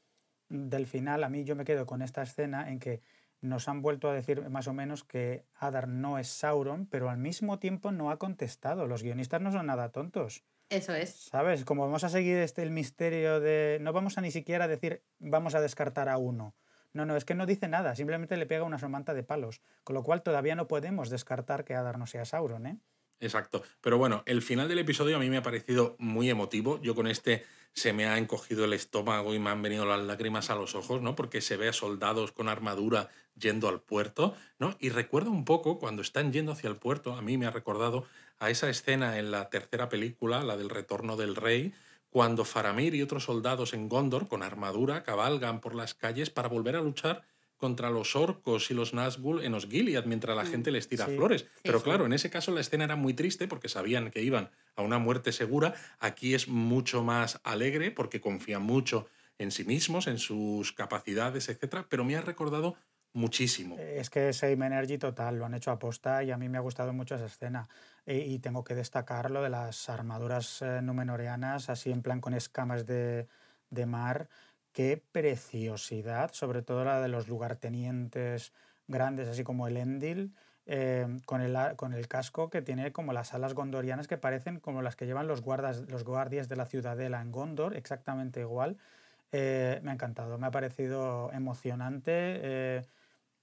del final, a mí yo me quedo con esta escena en que nos han vuelto a decir más o menos que Adar no es Sauron, pero al mismo tiempo no ha contestado. Los guionistas no son nada tontos. Eso es. ¿Sabes? Como vamos a seguir este, el misterio de... No vamos a ni siquiera decir vamos a descartar a uno. No, no, es que no dice nada, simplemente le pega una somanta de palos. Con lo cual todavía no podemos descartar que Adar no sea Sauron, ¿eh? Exacto. Pero bueno, el final del episodio a mí me ha parecido muy emotivo. Yo con este se me ha encogido el estómago y me han venido las lágrimas a los ojos, ¿no? Porque se ve a soldados con armadura yendo al puerto, ¿no? Y recuerdo un poco cuando están yendo hacia el puerto, a mí me ha recordado a esa escena en la tercera película, la del retorno del rey, cuando Faramir y otros soldados en Gondor con armadura cabalgan por las calles para volver a luchar contra los orcos y los Nazgûl en Osgiliath mientras la mm, gente les tira flores. Pero claro, en ese caso la escena era muy triste porque sabían que iban a una muerte segura. Aquí es mucho más alegre porque confían mucho en sí mismos, en sus capacidades, etc. Pero me ha recordado muchísimo. Es que Same Energy total, lo han hecho a posta y a mí me ha gustado mucho esa escena. E, y tengo que destacar lo de las armaduras eh, numenoreanas, así en plan con escamas de, de mar Qué preciosidad, sobre todo la de los lugartenientes grandes, así como el Endil, eh, con, el, con el casco que tiene como las alas gondorianas que parecen como las que llevan los, guardas, los guardias de la ciudadela en Gondor, exactamente igual. Eh, me ha encantado, me ha parecido emocionante eh,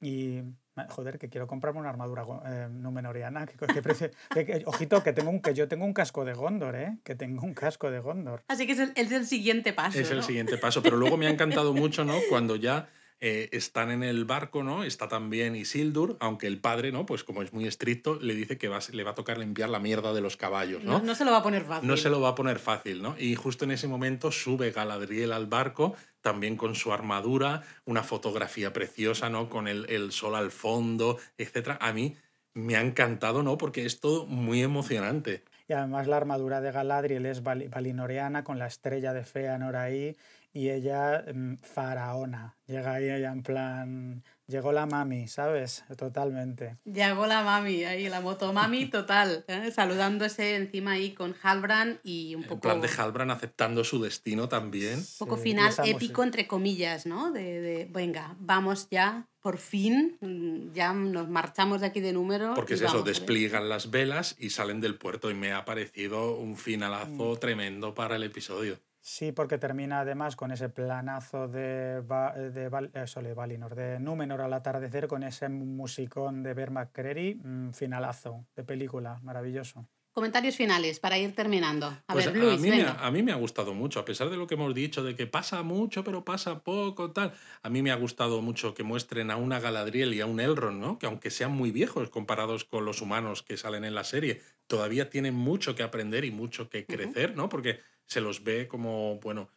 y Joder, que quiero comprarme una armadura eh, numenoriana. ojito, que, tengo un, que yo tengo un casco de Gondor, ¿eh? Que tengo un casco de Gondor. Así que es el, es el siguiente paso. Es el siguiente paso. Pero luego me ha encantado mucho, ¿no? Cuando ya eh, están en el barco, ¿no? Está también Isildur, aunque el padre, ¿no? Pues como es muy estricto, le dice que va, le va a tocar limpiar la mierda de los caballos, ¿no? ¿no? se lo va a poner fácil. No se lo va a poner fácil, ¿no? Y justo en ese momento sube Galadriel al barco, también con su armadura, una fotografía preciosa, ¿no? Con el, el sol al fondo, etc. A mí me ha encantado, ¿no? Porque es todo muy emocionante. Y además la armadura de Galadriel es valinoreana con la estrella de Feanor ahí y ella mm, faraona. Llega ahí ella en plan, llegó la mami, ¿sabes? Totalmente. Llegó la mami, ahí la moto mami total, ¿eh? saludándose encima ahí con Halbrand y un poco... En plan de Halbrand aceptando su destino también. Un poco final épico, entre comillas, ¿no? De, de, venga, vamos ya, por fin, mm, ya nos marchamos de aquí de número. Porque es eso, despliegan las velas y salen del puerto y me ha parecido un finalazo mm. tremendo para el episodio. Sí, porque termina además con ese planazo de, de, eso, de Valinor, de Númenor al atardecer, con ese musicón de Bear McCreary, mm, finalazo de película, maravilloso. Comentarios finales para ir terminando. A pues ver, Luis, a, mí Me ha, a mí me ha gustado mucho, a pesar de lo que hemos dicho, de que pasa mucho, pero pasa poco, tal. A mí me ha gustado mucho que muestren a una Galadriel y a un Elrond, ¿no? Que aunque sean muy viejos comparados con los humanos que salen en la serie, todavía tienen mucho que aprender y mucho que crecer, ¿no? Porque se los ve como, bueno,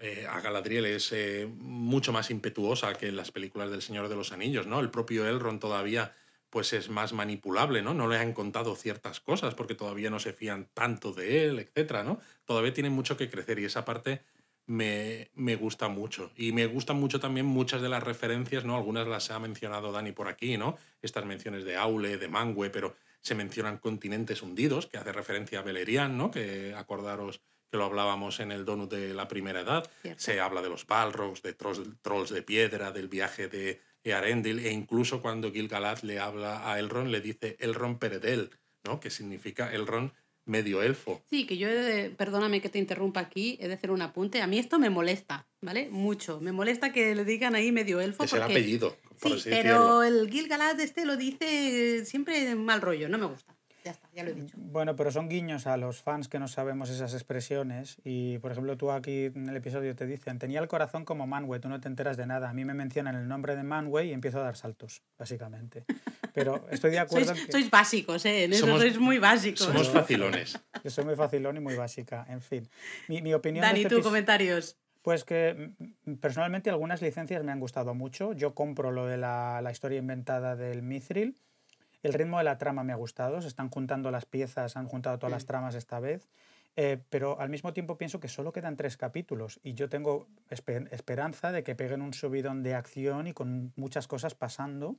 eh, a Galadriel es eh, mucho más impetuosa que en las películas del Señor de los Anillos, ¿no? El propio Elrond todavía pues es más manipulable, ¿no? No le han contado ciertas cosas porque todavía no se fían tanto de él, etcétera, ¿no? Todavía tiene mucho que crecer y esa parte me, me, gusta mucho. Y me gustan mucho también muchas de las referencias, ¿no? Algunas las ha mencionado Dani por aquí, ¿no? Estas menciones de Aule, de Mangue, pero se mencionan continentes hundidos, que hace referencia a Beleriand, ¿no? Que acordaros que lo hablábamos en el Donut de la primera edad. Se habla de los Balrogs, de trolls, de piedra, del viaje de Earendil, e incluso cuando Gil-galad le habla a Elrond, le dice Elrond Peredel, ¿no? que significa Elrond medio elfo. Sí, que yo, perdóname que te interrumpa aquí, he de hacer un apunte. A mí esto me molesta, ¿vale? Mucho. Me molesta que le digan ahí medio elfo. Es el apellido. sí, pero el Gil-galad este lo dice siempre mal rollo, no me gusta. Ya está, ya lo he dicho. Bueno, pero son guiños a los fans que no sabemos esas expresiones. Y, por ejemplo, tú aquí en el episodio te dicen, tenía el corazón como Manway, tú no te enteras de nada. A mí me mencionan el nombre de Manway y empiezo a dar saltos, básicamente. Pero estoy de acuerdo sois, sois básicos, ¿eh? En eso sois muy básicos. Somos facilones. Yo soy muy facilón y muy básica, en fin. Mi, mi opinión... Dani, este tus comentarios. Pues que mm, personalmente algunas licencias me han gustado mucho. Yo compro lo de la, la historia inventada del Mithril el ritmo de la trama me ha gustado, se están juntando las piezas, han juntado todas las tramas esta vez, eh, pero al mismo tiempo pienso que solo quedan tres capítulos y yo tengo esperanza de que peguen un subidón de acción y con muchas cosas pasando.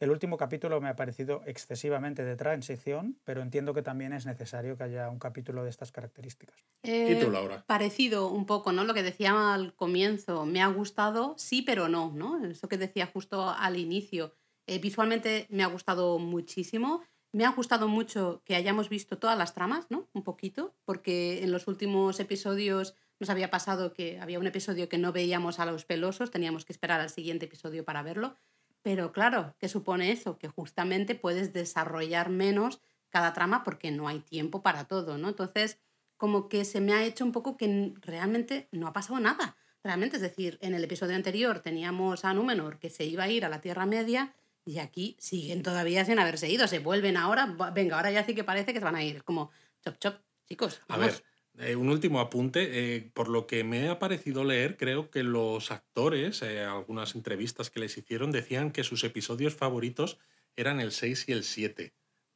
El último capítulo me ha parecido excesivamente de transición, pero entiendo que también es necesario que haya un capítulo de estas características. ¿Y tú, Laura? Parecido un poco, ¿no? Lo que decía al comienzo, me ha gustado, sí, pero no, ¿no? Eso que decía justo al inicio eh, visualmente me ha gustado muchísimo. Me ha gustado mucho que hayamos visto todas las tramas, ¿no? Un poquito, porque en los últimos episodios nos había pasado que había un episodio que no veíamos a los pelosos, teníamos que esperar al siguiente episodio para verlo. Pero claro, ¿qué supone eso? Que justamente puedes desarrollar menos cada trama porque no hay tiempo para todo, ¿no? Entonces, como que se me ha hecho un poco que realmente no ha pasado nada. Realmente, es decir, en el episodio anterior teníamos a Númenor que se iba a ir a la Tierra Media y aquí siguen todavía sin haberse ido. Se vuelven ahora, venga, ahora ya sí que parece que se van a ir. Como, chop, chop, chicos. A ver, eh, un último apunte. Eh, por lo que me ha parecido leer, creo que los actores, eh, algunas entrevistas que les hicieron, decían que sus episodios favoritos eran el 6 y el 7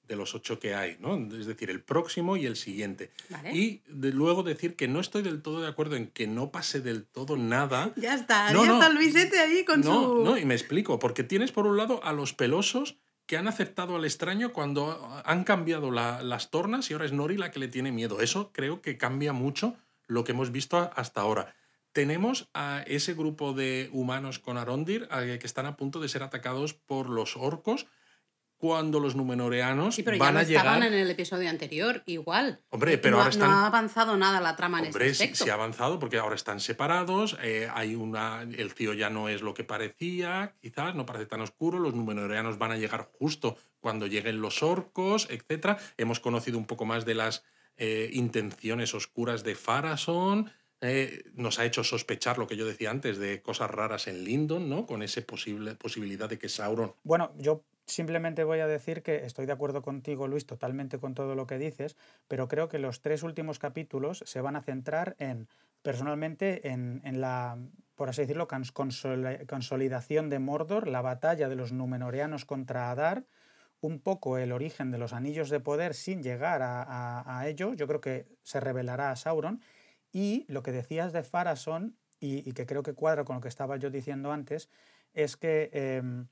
de los ocho que hay, ¿no? Es decir, el próximo y el siguiente. Y de luego decir que no estoy del todo de acuerdo en que no pase del todo nada. Ya está, ya está Luisete ahí con su... No, y me explico, porque tienes por un lado a los pelosos que han aceptado al extraño cuando han cambiado las tornas y ahora es Nori la que le tiene miedo. Eso creo que cambia mucho lo que hemos visto hasta ahora. Tenemos a ese grupo de humanos con Arondir que están a punto de ser atacados por los orcos cuando los numenoreanos sí, pero van ya a llegar. estaban en el episodio anterior, igual. Hombre, pero no, ahora están. No ha avanzado nada la trama Hombre, en ese sí, sí, ha avanzado porque ahora están separados. Eh, hay una. El tío ya no es lo que parecía, quizás, no parece tan oscuro. Los numenoreanos van a llegar justo cuando lleguen los orcos, etc. Hemos conocido un poco más de las eh, intenciones oscuras de Farason. Eh, nos ha hecho sospechar lo que yo decía antes de cosas raras en Lindon, ¿no? Con esa posible, posibilidad de que Sauron. Bueno, yo Simplemente voy a decir que estoy de acuerdo contigo, Luis, totalmente con todo lo que dices, pero creo que los tres últimos capítulos se van a centrar en, personalmente, en, la, por así decirlo, consolidación de Mordor, la batalla de los Númenóreanos contra Adar, un poco el origen de los anillos de poder sin llegar a, ello, yo creo que se revelará a Sauron, y lo que decías de Farason, y, que creo que cuadra con lo que estaba yo diciendo antes, es que... Em,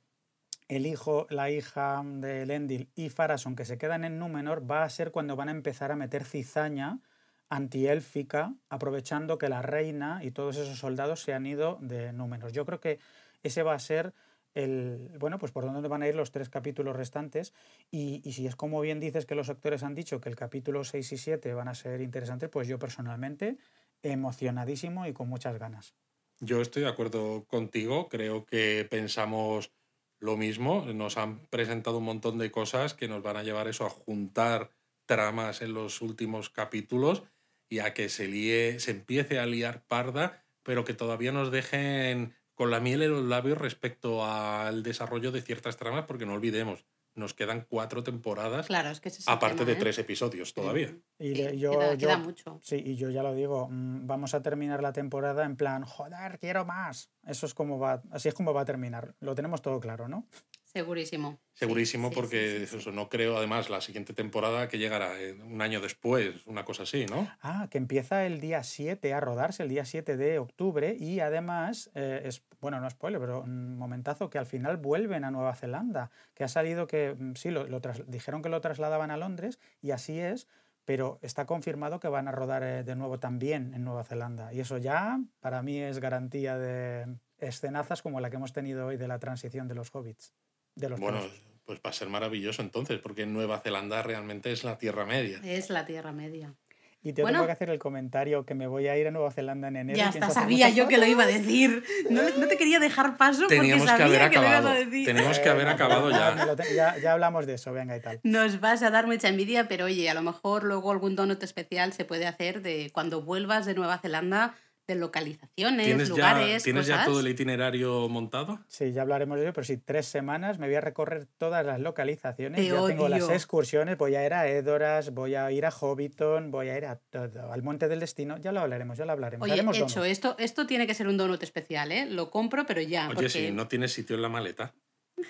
el hijo, la hija de Elendil y Farason que se quedan en Númenor va a ser cuando van a empezar a meter cizaña antiélfica, aprovechando que la reina y todos esos soldados se han ido de Númenor. Yo creo que ese va a ser el, bueno, pues por dónde van a ir los tres capítulos restantes. Y, y, si es como bien dices que los actores han dicho que el capítulo 6 y 7 van a ser interesantes, pues yo personalmente emocionadísimo y con muchas ganas. Yo estoy de acuerdo contigo, creo que pensamos lo mismo, nos han presentado un montón de cosas que nos van a llevar eso a juntar tramas en los últimos capítulos y a que se se empiece a liar parda, pero que todavía nos dejen con la miel en los labios respecto al desarrollo de ciertas tramas, porque no olvidemos, nos quedan cuatro temporadas. Claro, es que aparte de ¿eh? tres episodios todavía. Y yo, queda, mucho. Sí, y yo ya lo digo, mm, vamos a terminar la temporada en plan, joder, quiero más. Eso es como va, así es como va a terminar. Lo tenemos todo claro, ¿no? Segurísimo. Segurísimo porque eso no creo, además, la siguiente temporada que llegará eh, un año después, una cosa así, ¿no? Ah, que empieza el día 7 a rodarse, el día 7 de octubre y además, eh, es, bueno, no spoiler, pero un momentazo, que al final vuelven a Nueva Zelanda, que ha salido que, mm, sí, lo, dijeron que lo trasladaban a Londres y así es, pero está confirmado que van a rodar eh, de nuevo también en Nueva Zelanda. Y eso ya, para mí, es garantía de escenazas como la que hemos tenido hoy de la transición de los hobbits bueno, pues va a ser maravilloso entonces, porque Nueva Zelanda realmente es la Tierra Media. Es la Tierra Media. Y te tengo que hacer el comentario que me voy a ir a Nueva Zelanda en enero. Ya está, sabía yo que lo iba a decir. No, te quería dejar paso porque sabía que, lo ibas a decir. Tenemos que haber acabado ya. ya. ya. hablamos de eso, venga y tal. Nos vas a dar mucha envidia, pero oye, a lo mejor luego algún donut especial se puede hacer de cuando vuelvas de Nueva Zelanda de localizaciones, ¿Tienes lugares. Ya, ¿Tienes ya todo el itinerario montado? Sí, ya hablaremos de ello, pero sí, tres semanas me voy a recorrer todas las localizaciones. ya tengo las excursiones, voy a ir a Edoras, voy a ir a Hobbiton, voy a ir a todo, al Monte del Destino. Ya lo hablaremos, ya lo hablaremos. Oye, hecho, esto, esto tiene que ser un donut especial, ¿eh? Lo compro, pero ya. Oye, si no tienes sitio en la maleta.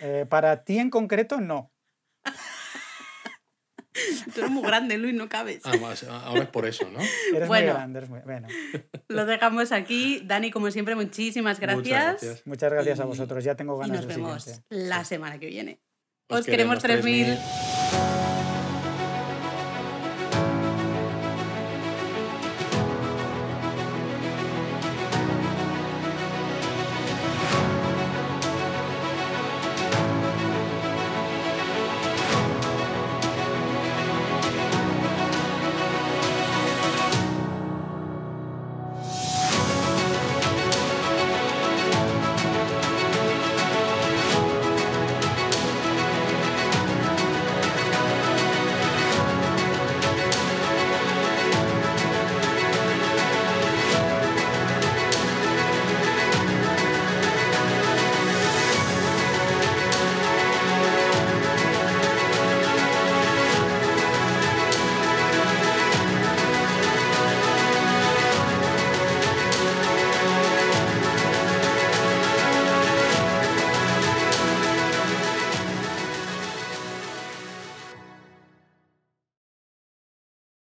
Eh, para ti en concreto, no. Tú eres muy grande, Luis, no cabes. Ah, ahora es por eso, ¿no? Eres muy grande, eres muy... Bueno. Lo dejamos aquí. Dani, como siempre, muchísimas gracias. Muchas gracias, a vosotros. Ya tengo ganas y nos de vemos la semana que viene. Os, queremos 3000.